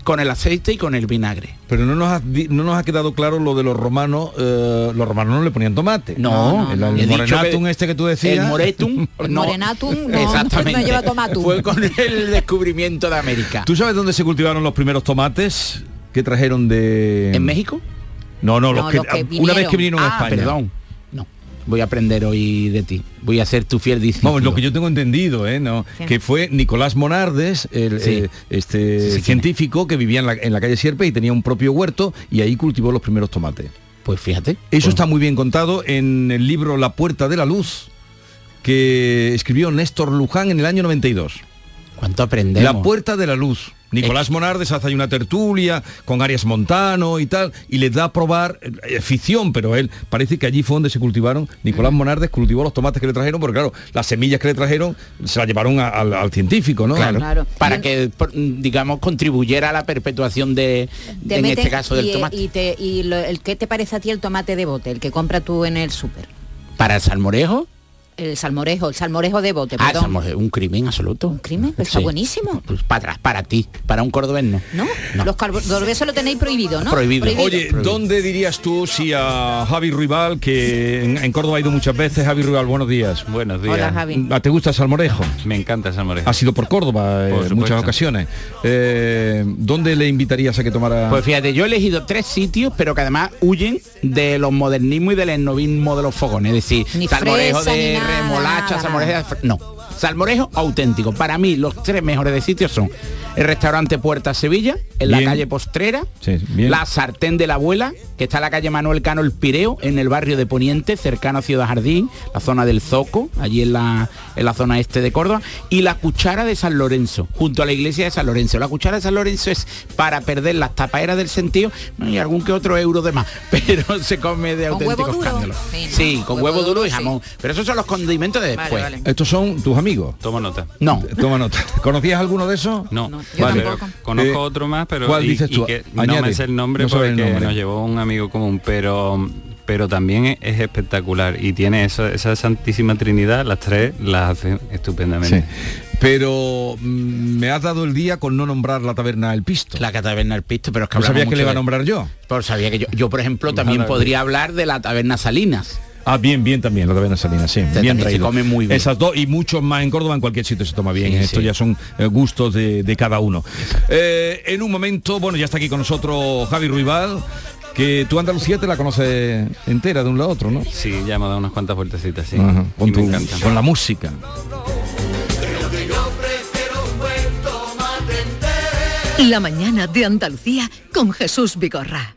Speaker 6: con el aceite y con el vinagre.
Speaker 4: Pero no nos ha, no nos ha quedado claro lo de los romanos. eh, los romanos no le ponían tomate.
Speaker 6: No,
Speaker 4: el,
Speaker 6: no,
Speaker 4: el
Speaker 6: no. He dicho
Speaker 4: morenatum
Speaker 6: que
Speaker 4: este que tú decías.
Speaker 6: el moretum,
Speaker 5: El
Speaker 6: no.
Speaker 5: morenatum no,
Speaker 6: Exactamente.
Speaker 5: no lleva tomatum.
Speaker 6: Fue con el descubrimiento de América.
Speaker 4: ¿Tú sabes dónde se cultivaron los primeros tomates que trajeron de...
Speaker 6: ¿En México?
Speaker 4: No, no,
Speaker 6: No,
Speaker 4: los que,
Speaker 6: los que
Speaker 4: una vez que vinieron a
Speaker 6: Ah,
Speaker 4: España.
Speaker 6: perdón. Voy a aprender hoy de ti. Voy a ser tu fiel discípulo.
Speaker 4: Vamos, lo que yo tengo entendido, ¿eh? ¿no?
Speaker 6: ¿Quién?
Speaker 4: que fue Nicolás Monardes, el
Speaker 6: Sí.
Speaker 4: eh, este
Speaker 6: Sí, sí, ¿quién
Speaker 4: científico que vivía en la, en la calle Sierpe y tenía un propio huerto y ahí cultivó los primeros tomates.
Speaker 6: Pues fíjate.
Speaker 4: Eso está muy bien contado en el libro La Puerta de la Luz que escribió Néstor Luján en el año 92.
Speaker 6: ¿Cuánto aprendemos?
Speaker 4: La Puerta de la Luz. Nicolás Monardes hace ahí una tertulia con Arias Montano y tal, y les da a probar eh, ficción, pero él parece que allí fue donde se cultivaron. Nicolás Monardes cultivó los tomates que le trajeron, porque claro, las semillas que le trajeron se las llevaron a- al, al científico, ¿no?
Speaker 6: Claro, para que digamos contribuyera a la perpetuación de, en este caso del
Speaker 5: y,
Speaker 6: tomate
Speaker 5: y te- y lo- el qué te parece a ti el tomate de bote, el que compra tú en el súper.
Speaker 6: para el salmorejo
Speaker 5: El salmorejo, el salmorejo de bote,
Speaker 6: ah,
Speaker 5: perdón.
Speaker 6: salmorejo, un crimen absoluto un
Speaker 5: crimen pero está buenísimo
Speaker 6: pues para atrás para ti para un cordobés no
Speaker 5: ¿No? Los cordobeses lo tenéis prohibido, ¿no?
Speaker 4: Oye, ¿dónde dirías tú si a Javi Ruibal, que en, en Córdoba ha ido muchas veces, Javi Ruibal, buenos días.
Speaker 25: Buenos días.
Speaker 5: Hola, Javi.
Speaker 4: ¿A ¿Te gusta el salmorejo?
Speaker 25: Me encanta el salmorejo.
Speaker 4: Ha sido por Córdoba eh,
Speaker 25: Por
Speaker 4: en muchas ocasiones. Eh, ¿Dónde le invitarías a que tomara?
Speaker 6: Pues fíjate, yo he elegido tres sitios, pero que además huyen de los modernismos y del esnovismo de los fogones. Es decir,
Speaker 5: Ni
Speaker 6: salmorejo
Speaker 5: fresa,
Speaker 6: de
Speaker 5: ni nada,
Speaker 6: remolacha,
Speaker 5: nada.
Speaker 6: salmorejo de... fre- No, salmorejo auténtico. Para mí, los tres mejores de sitios son el restaurante Puerta Sevilla, en la calle Postrera,
Speaker 4: Sí, bien.
Speaker 6: la Sartén de la Abuela, que está en la calle Manuel Cano El Pireo, en el barrio de Poniente, cercano a Ciudad Jardín, la zona del Zoco, allí en la, en la zona este de Córdoba, y la Cuchara de San Lorenzo, junto a la iglesia de San Lorenzo. La Cuchara de San Lorenzo es para perder las tapaderas del sentido y algún que otro euro de más, pero se come de
Speaker 5: Con huevo
Speaker 6: auténtico
Speaker 5: duro.
Speaker 6: escándalo.
Speaker 5: Sí,
Speaker 6: con
Speaker 5: Huevo
Speaker 6: huevo, duro
Speaker 5: duro,
Speaker 6: y jamón. Pero esos son los condimentos de después.
Speaker 5: vale.
Speaker 4: Estos son tus amigos.
Speaker 25: Toma nota.
Speaker 6: No.
Speaker 4: Toma nota. ¿Conocías alguno de esos?
Speaker 25: No, Vale. conozco
Speaker 4: Eh,
Speaker 25: otro más, pero
Speaker 4: ¿cuál
Speaker 25: y-
Speaker 4: dices
Speaker 25: y
Speaker 4: tú?
Speaker 25: no me sé el nombre
Speaker 4: No
Speaker 25: porque
Speaker 4: el nombre.
Speaker 25: nos llevó un amigo común, pero pero también es, es espectacular y tiene eso, esa santísima trinidad, las tres las hace estupendamente.
Speaker 4: Sí. Pero mm, me has dado el día con no nombrar la taberna El Pisto.
Speaker 6: La taberna El Pisto, pero es que
Speaker 4: ¿No sabías que le iba a
Speaker 6: de-
Speaker 4: nombrar yo?
Speaker 6: Pues sabía que yo, yo por ejemplo, también podría hablar de la taberna Salinas.
Speaker 4: Ah, bien, bien también, la taberna Salina, sí. Bien
Speaker 6: también se come muy bien.
Speaker 4: Esas dos y muchos más en Córdoba, en cualquier sitio se toma bien.
Speaker 6: Sí,
Speaker 4: Esto
Speaker 6: sí.
Speaker 4: ya son eh, gustos de, de cada uno. Eh, en un momento, bueno, ya está aquí con nosotros Javi Ruibal, que tú Andalucía te la conoces entera de un lado a otro, ¿no?
Speaker 25: Sí, ya me ha dado unas cuantas vueltecitas, sí.
Speaker 4: Ajá, con,
Speaker 25: me
Speaker 4: con la música.
Speaker 24: La mañana de Andalucía con Jesús Vigorra.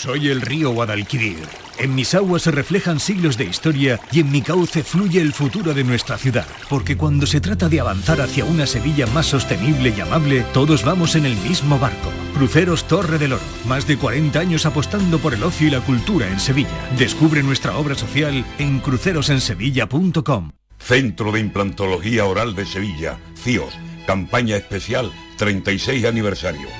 Speaker 1: Soy el río Guadalquivir. En mis aguas se reflejan siglos de historia y en mi cauce fluye el futuro de nuestra ciudad. Porque cuando se trata de avanzar hacia una Sevilla más sostenible y amable, todos vamos en el mismo barco. Cruceros Torre del Oro. Más de 40 años apostando por el ocio y la cultura en Sevilla. Descubre nuestra obra social en crucerosensevilla.com.
Speaker 12: Centro de Implantología Oral de Sevilla, CIOS, campaña especial 36 aniversario.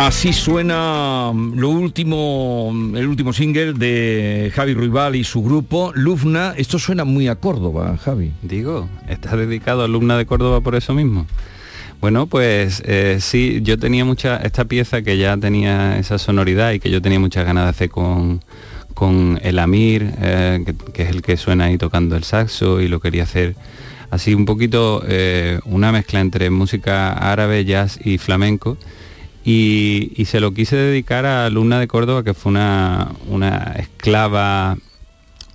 Speaker 4: Así suena mm, lo último, mm, el último single de Javi Ruibal y su grupo, Lufna. Esto suena muy a Córdoba, Javi.
Speaker 25: Digo, está dedicado a alumna de Córdoba por eso mismo. Bueno, pues eh, sí, yo tenía mucha, esta pieza que ya tenía esa sonoridad y que yo tenía muchas ganas de hacer con, con el Amir, eh, que, que es el que suena ahí tocando el saxo y lo quería hacer así un poquito eh, una mezcla entre música árabe, jazz y flamenco.
Speaker 7: Y, se lo quise dedicar a Luna de Córdoba, que fue una, una esclava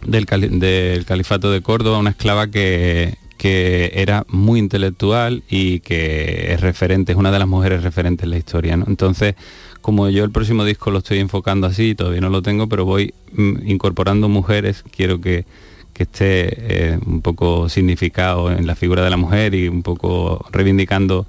Speaker 7: del califato de Córdoba, una esclava que, que era muy intelectual y que es referente, es una de las mujeres referentes en la historia. ¿no? Entonces, como yo el próximo disco lo estoy enfocando así, todavía no lo tengo, pero voy mm, incorporando mujeres, quiero que, que esté eh, un poco significado en la figura de la mujer y un poco reivindicando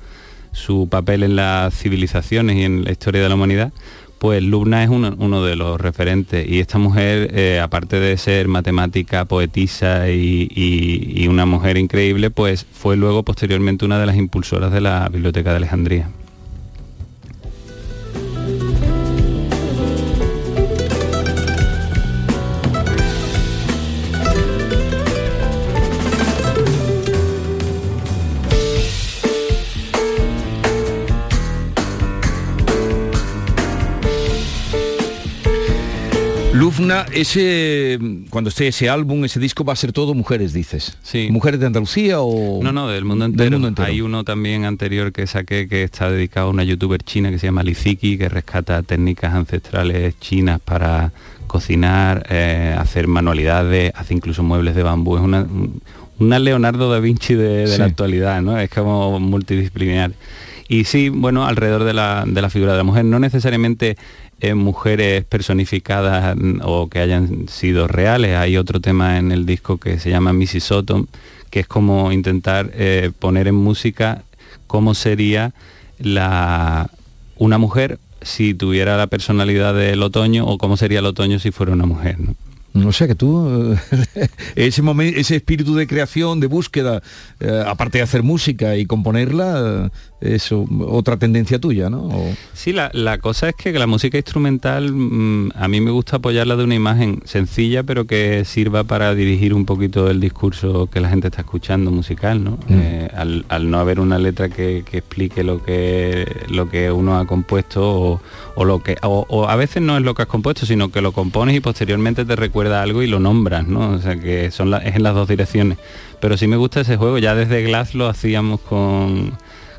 Speaker 7: su papel en las civilizaciones y en la historia de la humanidad, pues Lubna es uno, de los referentes y esta mujer, eh, aparte de ser matemática, poetisa y una mujer increíble, pues fue luego posteriormente una de las impulsoras de la Biblioteca de Alejandría.
Speaker 4: Ese cuando esté ese álbum, ese disco va a ser todo mujeres, dices.
Speaker 7: Sí.
Speaker 4: ¿Mujeres de Andalucía o
Speaker 7: No, no, del mundo entero.
Speaker 4: Del mundo entero.
Speaker 7: Hay uno también anterior que saqué que está dedicado a una youtuber china que se llama Liziki, que rescata técnicas ancestrales chinas para cocinar, eh, hacer manualidades, hace incluso muebles de bambú. Es una, una Leonardo da Vinci de, de
Speaker 4: Sí.
Speaker 7: la actualidad, ¿no? Es como multidisciplinar. Y sí, bueno, alrededor de la, de la figura de la mujer, no necesariamente eh, mujeres personificadas o que hayan sido reales. Hay otro tema en el disco que se llama Missy Autumn, que es como intentar eh, poner en música cómo sería la, una mujer si tuviera la personalidad del otoño o cómo sería el otoño si fuera una mujer. ¿no?
Speaker 4: No sé, que tú, eh, ese, momen- ese espíritu de creación, de búsqueda, eh, aparte de hacer música y componerla, es otra tendencia tuya, ¿no? O-
Speaker 7: Sí, la, la cosa es que la música instrumental mm, a mí me gusta apoyarla de una imagen sencilla pero que sirva para dirigir un poquito el discurso que la gente está escuchando musical, ¿no? Eh, al, al no haber una letra que, que explique lo que lo que uno ha compuesto o, o lo que o, o a veces no es lo que has compuesto sino que lo compones y posteriormente te recuerda algo y lo nombras, ¿no? O sea que son la- es en las dos direcciones. Pero sí me gusta ese juego. Ya desde Glass lo hacíamos con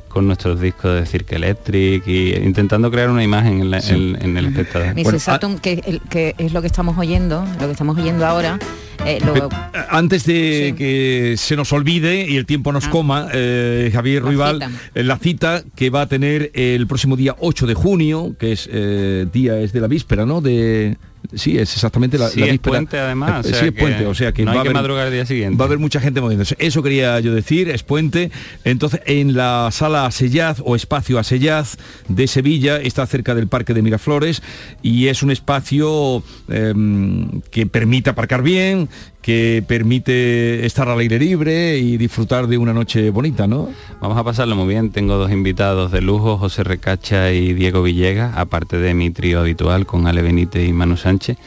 Speaker 7: con nuestros discos de Cirque Electric y intentando crear una imagen en, la- en- en el espectador.
Speaker 5: Mrs. Que, el- que es lo que estamos oyendo, lo que estamos oyendo ahora, eh, lo-
Speaker 4: Antes de que se nos olvide y el tiempo nos coma, eh, Javier Ruibal,
Speaker 5: cita.
Speaker 4: eh, la cita que va a tener el próximo día 8 de junio, que es eh, día es de la víspera, ¿no? De sí, es exactamente la,
Speaker 7: Sí,
Speaker 4: la
Speaker 7: es puente, además,
Speaker 4: Eh,
Speaker 7: o sea
Speaker 4: sí, es puente, o sea que
Speaker 7: no
Speaker 4: va
Speaker 7: hay
Speaker 4: a
Speaker 7: que
Speaker 4: haber-
Speaker 7: madrugar el día siguiente.
Speaker 4: Va a haber mucha gente moviéndose. Eso quería yo decir, es puente. Entonces, en la sala Asellaz o espacio Asellaz de Sevilla, está cerca del Parque de Miraflores y es un espacio em, que permite aparcar bien, que permite estar al aire libre y disfrutar de una noche bonita, ¿no?
Speaker 7: Vamos a pasarlo muy bien. Tengo dos invitados de lujo, José Recacha y Diego Villegas, aparte de mi trío habitual con Ale Benítez y Manu Sánchez.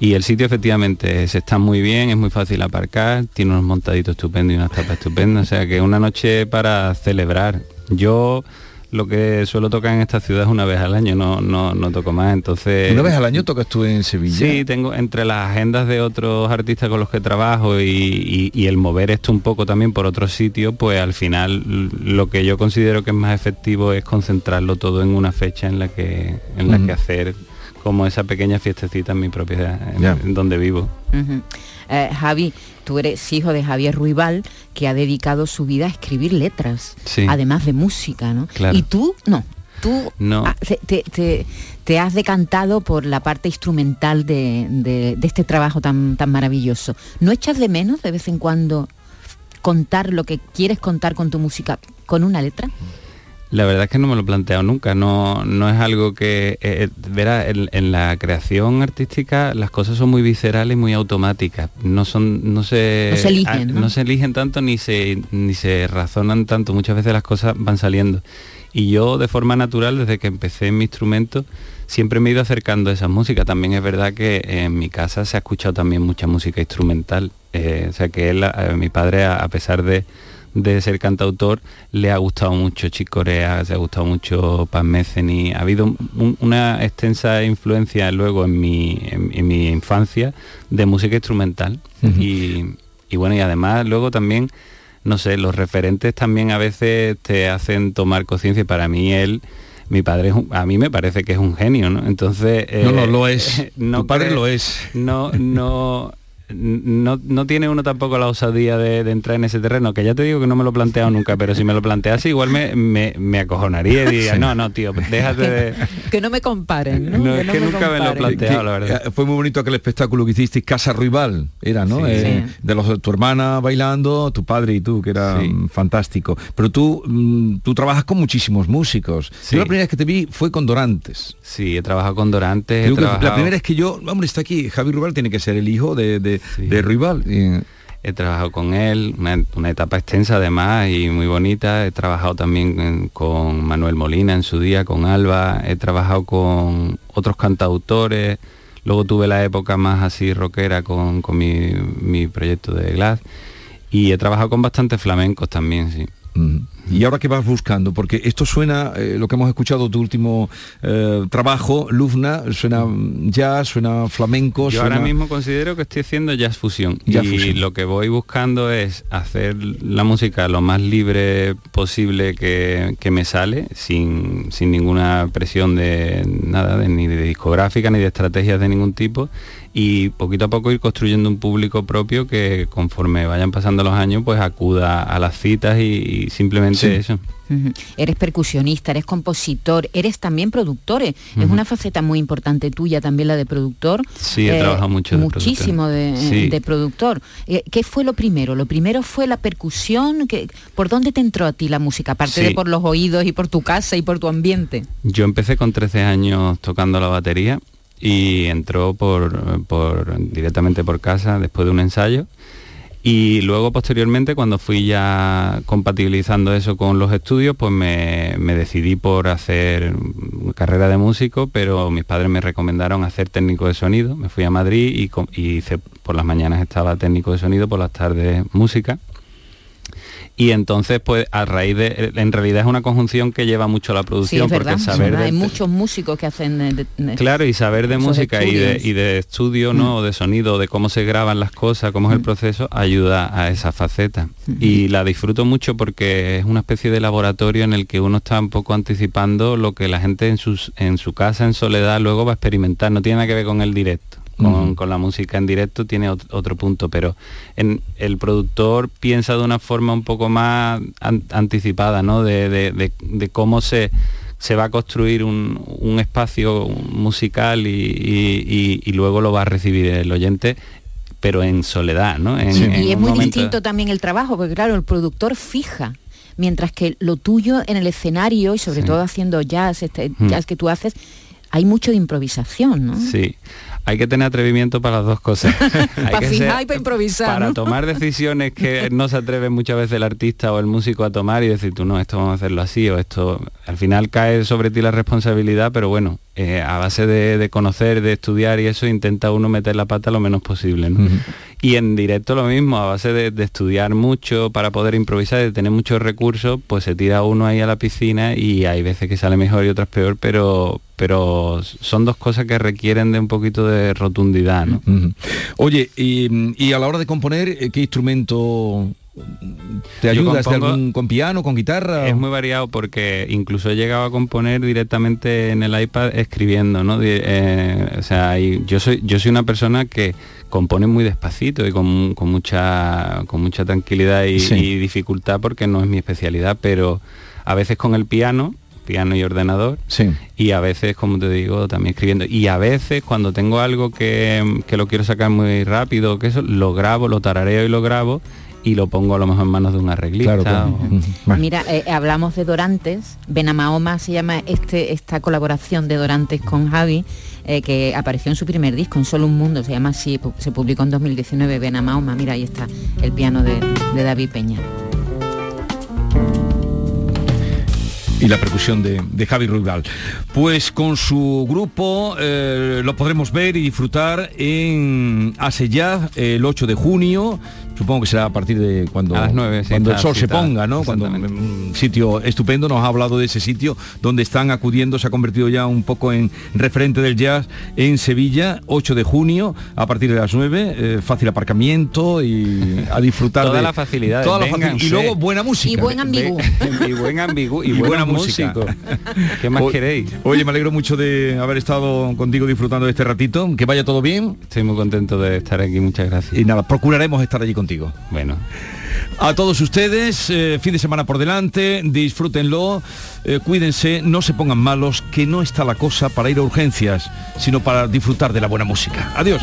Speaker 7: Y el sitio efectivamente se está muy bien, es muy fácil aparcar, tiene unos montaditos estupendos y unas tapas estupendas, o sea que una noche para celebrar. Yo lo que suelo tocar en esta ciudad es una vez al año, no, no, no toco más, entonces...
Speaker 4: Una vez al año tocas tú en Sevilla.
Speaker 7: Sí, tengo entre las agendas de otros artistas con los que trabajo y, y- y el mover esto un poco también por otros sitios, pues al final lo que yo considero que es más efectivo es concentrarlo todo en una fecha en la que, en la que hacer como esa pequeña fiestecita en mi propia en, donde vivo.
Speaker 5: Eh, Javi, tú eres hijo de Javier Ruibal, que ha dedicado su vida a escribir letras,
Speaker 7: Sí.
Speaker 5: además de música, ¿no?
Speaker 7: Claro.
Speaker 5: Y tú, no, tú
Speaker 7: No.
Speaker 5: ah, te, te- te- te has decantado por la parte instrumental de, de- de este trabajo tan, tan maravilloso. ¿No echas de menos de vez en cuando contar lo que quieres contar con tu música con una letra?
Speaker 7: La verdad es que no me lo he planteado nunca, no, no es algo que, eh, eh, verá, en, en la creación artística las cosas son muy viscerales y muy automáticas, no son, no se,
Speaker 5: No se eligen,
Speaker 7: ah,
Speaker 5: ¿no?
Speaker 7: se eligen tanto ni se, ni se razonan tanto, muchas veces las cosas van saliendo. Y yo de forma natural, desde que empecé en mi instrumento, siempre me he ido acercando a esa música. También es verdad que en mi casa se ha escuchado también mucha música instrumental. eh, o sea que él, eh, mi padre, a, a pesar de, de ser cantautor, le ha gustado mucho Chicorea, se ha gustado mucho Paz Meceni. Ha habido un- una extensa influencia luego en mi, en, en mi infancia de música instrumental. Y, y bueno, y además luego también, no sé, los referentes también a veces te hacen tomar conciencia para mí él mi padre es un- a mí me parece que es un genio, ¿no? Entonces...
Speaker 4: No, no,
Speaker 7: eh,
Speaker 4: lo es.
Speaker 7: no
Speaker 4: Tu padre lo es.
Speaker 7: No, no... No, no tiene uno tampoco la osadía de, de entrar en ese terreno, que ya te digo que no me lo he planteado nunca, pero si me lo plantease igual me, me, me acojonaría y diría, no, no, tío, déjate de...
Speaker 5: Que no me comparen, ¿no?
Speaker 7: No, es que nunca me lo he planteado, la verdad.
Speaker 4: Fue muy bonito aquel espectáculo que hicisteis, Casa Rival, era, ¿no?
Speaker 7: Sí.
Speaker 4: Eh,
Speaker 7: Sí.
Speaker 4: De los tu hermana bailando, tu padre y tú, que era mm, fantástico. Pero tú, mm, tú trabajas con muchísimos músicos.
Speaker 7: Sí.
Speaker 4: Yo la primera vez que te vi fue con Dorantes.
Speaker 7: Sí, he trabajado con Dorantes, he
Speaker 4: Creo que
Speaker 7: trabajado-
Speaker 4: La primera es que yo, hombre, está aquí, Javi Rival tiene que ser el hijo de, de, de Rival. Y-
Speaker 7: He trabajado con él, una, una etapa extensa además y muy bonita. He trabajado también con Manuel Molina en su día, con Alba. He trabajado con otros cantautores. Luego tuve la época más así rockera con, con mi, mi proyecto de Glass. Y he trabajado con bastantes flamencos también, sí.
Speaker 4: ¿Y ahora qué vas buscando? Porque esto suena, eh, lo que hemos escuchado, tu último eh, trabajo, Lufna, suena jazz, suena flamenco,
Speaker 7: Yo
Speaker 4: suena...
Speaker 7: ahora mismo considero que estoy haciendo jazz fusión
Speaker 4: Jazz
Speaker 7: y
Speaker 4: fusión.
Speaker 7: lo que voy buscando es hacer la música lo más libre posible que, que me sale, sin, sin ninguna presión de nada, de- ni de discográfica, ni de estrategias de ningún tipo y poquito a poco ir construyendo un público propio que conforme vayan pasando los años pues acuda a las citas y, y simplemente
Speaker 5: Sí.
Speaker 7: eso.
Speaker 5: Eres percusionista, eres compositor, eres también productor. eh. Es una faceta muy importante tuya también la de productor.
Speaker 7: Sí, he trabajado mucho de
Speaker 5: Muchísimo de,
Speaker 7: productor. Sí.
Speaker 5: de productor. Eh, ¿Qué fue lo primero? ¿Lo primero fue la percusión? ¿Qué- ¿Por dónde te entró a ti la música? Aparte
Speaker 7: Sí.
Speaker 5: de por los oídos y por tu casa y por tu ambiente.
Speaker 7: Yo empecé con 13 años tocando la batería y entró directamente por casa después de un ensayo. Y luego posteriormente cuando fui ya compatibilizando eso con los estudios, pues me, decidí por hacer carrera de músico, pero mis padres me recomendaron hacer técnico de sonido. Me fui a Madrid y, y hice, por las mañanas estaba técnico de sonido, por las tardes música. Y entonces, pues a raíz de, en realidad es una conjunción que lleva mucho la
Speaker 5: Sí,
Speaker 7: producción, porque saber de-
Speaker 5: Hay muchos músicos que hacen... de- de- de-
Speaker 7: Claro, y saber de música y de, y de estudio, ¿no? O de sonido, de cómo se graban las cosas, cómo es el proceso, ayuda a esa faceta. Y la disfruto mucho porque es una especie de laboratorio en el que uno está un poco anticipando lo que la gente en, sus, en su casa, en soledad, luego va a experimentar. No tiene nada que ver con el directo. Con, con la música en directo tiene ot- otro punto, pero en, el productor piensa de una forma un poco más an- anticipada, ¿no? De, de- de- de cómo se, se va a construir un, un espacio musical y, y- y- y luego lo va a recibir el oyente, pero en soledad, ¿no? En-
Speaker 5: Sí,
Speaker 7: en
Speaker 5: y es muy
Speaker 7: momento-
Speaker 5: distinto también el trabajo, porque claro, el productor fija, mientras que lo tuyo en el escenario y sobre
Speaker 7: Sí.
Speaker 5: todo haciendo jazz, este
Speaker 7: Mm.
Speaker 5: jazz que tú haces, hay mucho de improvisación, ¿no?
Speaker 7: Sí, hay que tener atrevimiento para las dos cosas. Hay
Speaker 5: Para
Speaker 7: que
Speaker 5: fijar
Speaker 7: ser-
Speaker 5: y para improvisar.
Speaker 7: para
Speaker 5: ¿no?
Speaker 7: tomar decisiones que no se atreve muchas veces el artista o el músico a tomar y decir tú no, esto vamos a hacerlo así o esto al final cae sobre ti la responsabilidad, pero bueno, eh, a base de, de conocer, de estudiar y eso intenta uno meter la pata lo menos posible. ¿no? Y en directo lo mismo, a base de, de estudiar mucho para poder improvisar, de tener muchos recursos, pues se tira uno ahí a la piscina y hay veces que sale mejor y otras peor, pero, pero son dos cosas que requieren de un poquito de rotundidad. ¿no?
Speaker 4: Oye, y, y a la hora de componer, eh, ¿qué instrumento te algún- ¿Con piano, con guitarra?
Speaker 7: Es muy variado porque incluso he llegado a componer directamente en el iPad escribiendo, ¿no? Eh, o sea, y yo soy yo soy una persona que compone muy despacito y con, con mucha con mucha tranquilidad y,
Speaker 4: Sí.
Speaker 7: y dificultad porque no es mi especialidad, pero a veces con el piano piano y ordenador
Speaker 4: Sí.
Speaker 7: y a veces como te digo también escribiendo y a veces cuando tengo algo que, que lo quiero sacar muy rápido que eso lo grabo lo tarareo y lo grabo y lo pongo a lo mejor en manos de un arreglista
Speaker 4: Claro, claro.
Speaker 7: o-
Speaker 4: Ujú. Bueno.
Speaker 5: Mira, eh, hablamos de Dorantes, Benamahoma se llama este, esta colaboración de Dorantes con Javi, eh, que apareció en su primer disco, en Solo un Mundo, se llama así, se publicó en 2019, Benamahoma, mira, ahí está el piano de, de David Peña.
Speaker 4: Y la percusión de, de Javi Ruibal. Pues con su grupo eh, lo podremos ver y disfrutar en Aseyad el 8 de junio. Supongo que será a partir de cuando,
Speaker 25: A las nueve, sí,
Speaker 4: cuando el sol se ponga, ¿no? Cuando un sitio estupendo, nos ha hablado de ese sitio donde están acudiendo, se ha convertido ya un poco en referente del jazz en Sevilla, 8 de junio, a partir de las 9, eh, fácil aparcamiento y a disfrutar
Speaker 25: Toda
Speaker 4: de
Speaker 25: la facilidad.
Speaker 4: toda la facil- y luego buena música.
Speaker 5: Y buen ambiguo.
Speaker 25: y buen ambigu y,
Speaker 4: Y buena
Speaker 25: buena
Speaker 4: música.
Speaker 25: ¿Qué más
Speaker 4: O-
Speaker 25: queréis?
Speaker 4: Oye, me alegro mucho de haber estado contigo disfrutando de este ratito. Que vaya todo bien.
Speaker 25: Estoy muy contento de estar aquí, muchas gracias.
Speaker 4: Y nada, procuraremos estar allí
Speaker 25: Bueno.
Speaker 4: A todos ustedes, eh, fin de semana por delante, disfrútenlo, eh, cuídense, no se pongan malos, que no está la cosa para ir a urgencias, sino para disfrutar de la buena música. Adiós.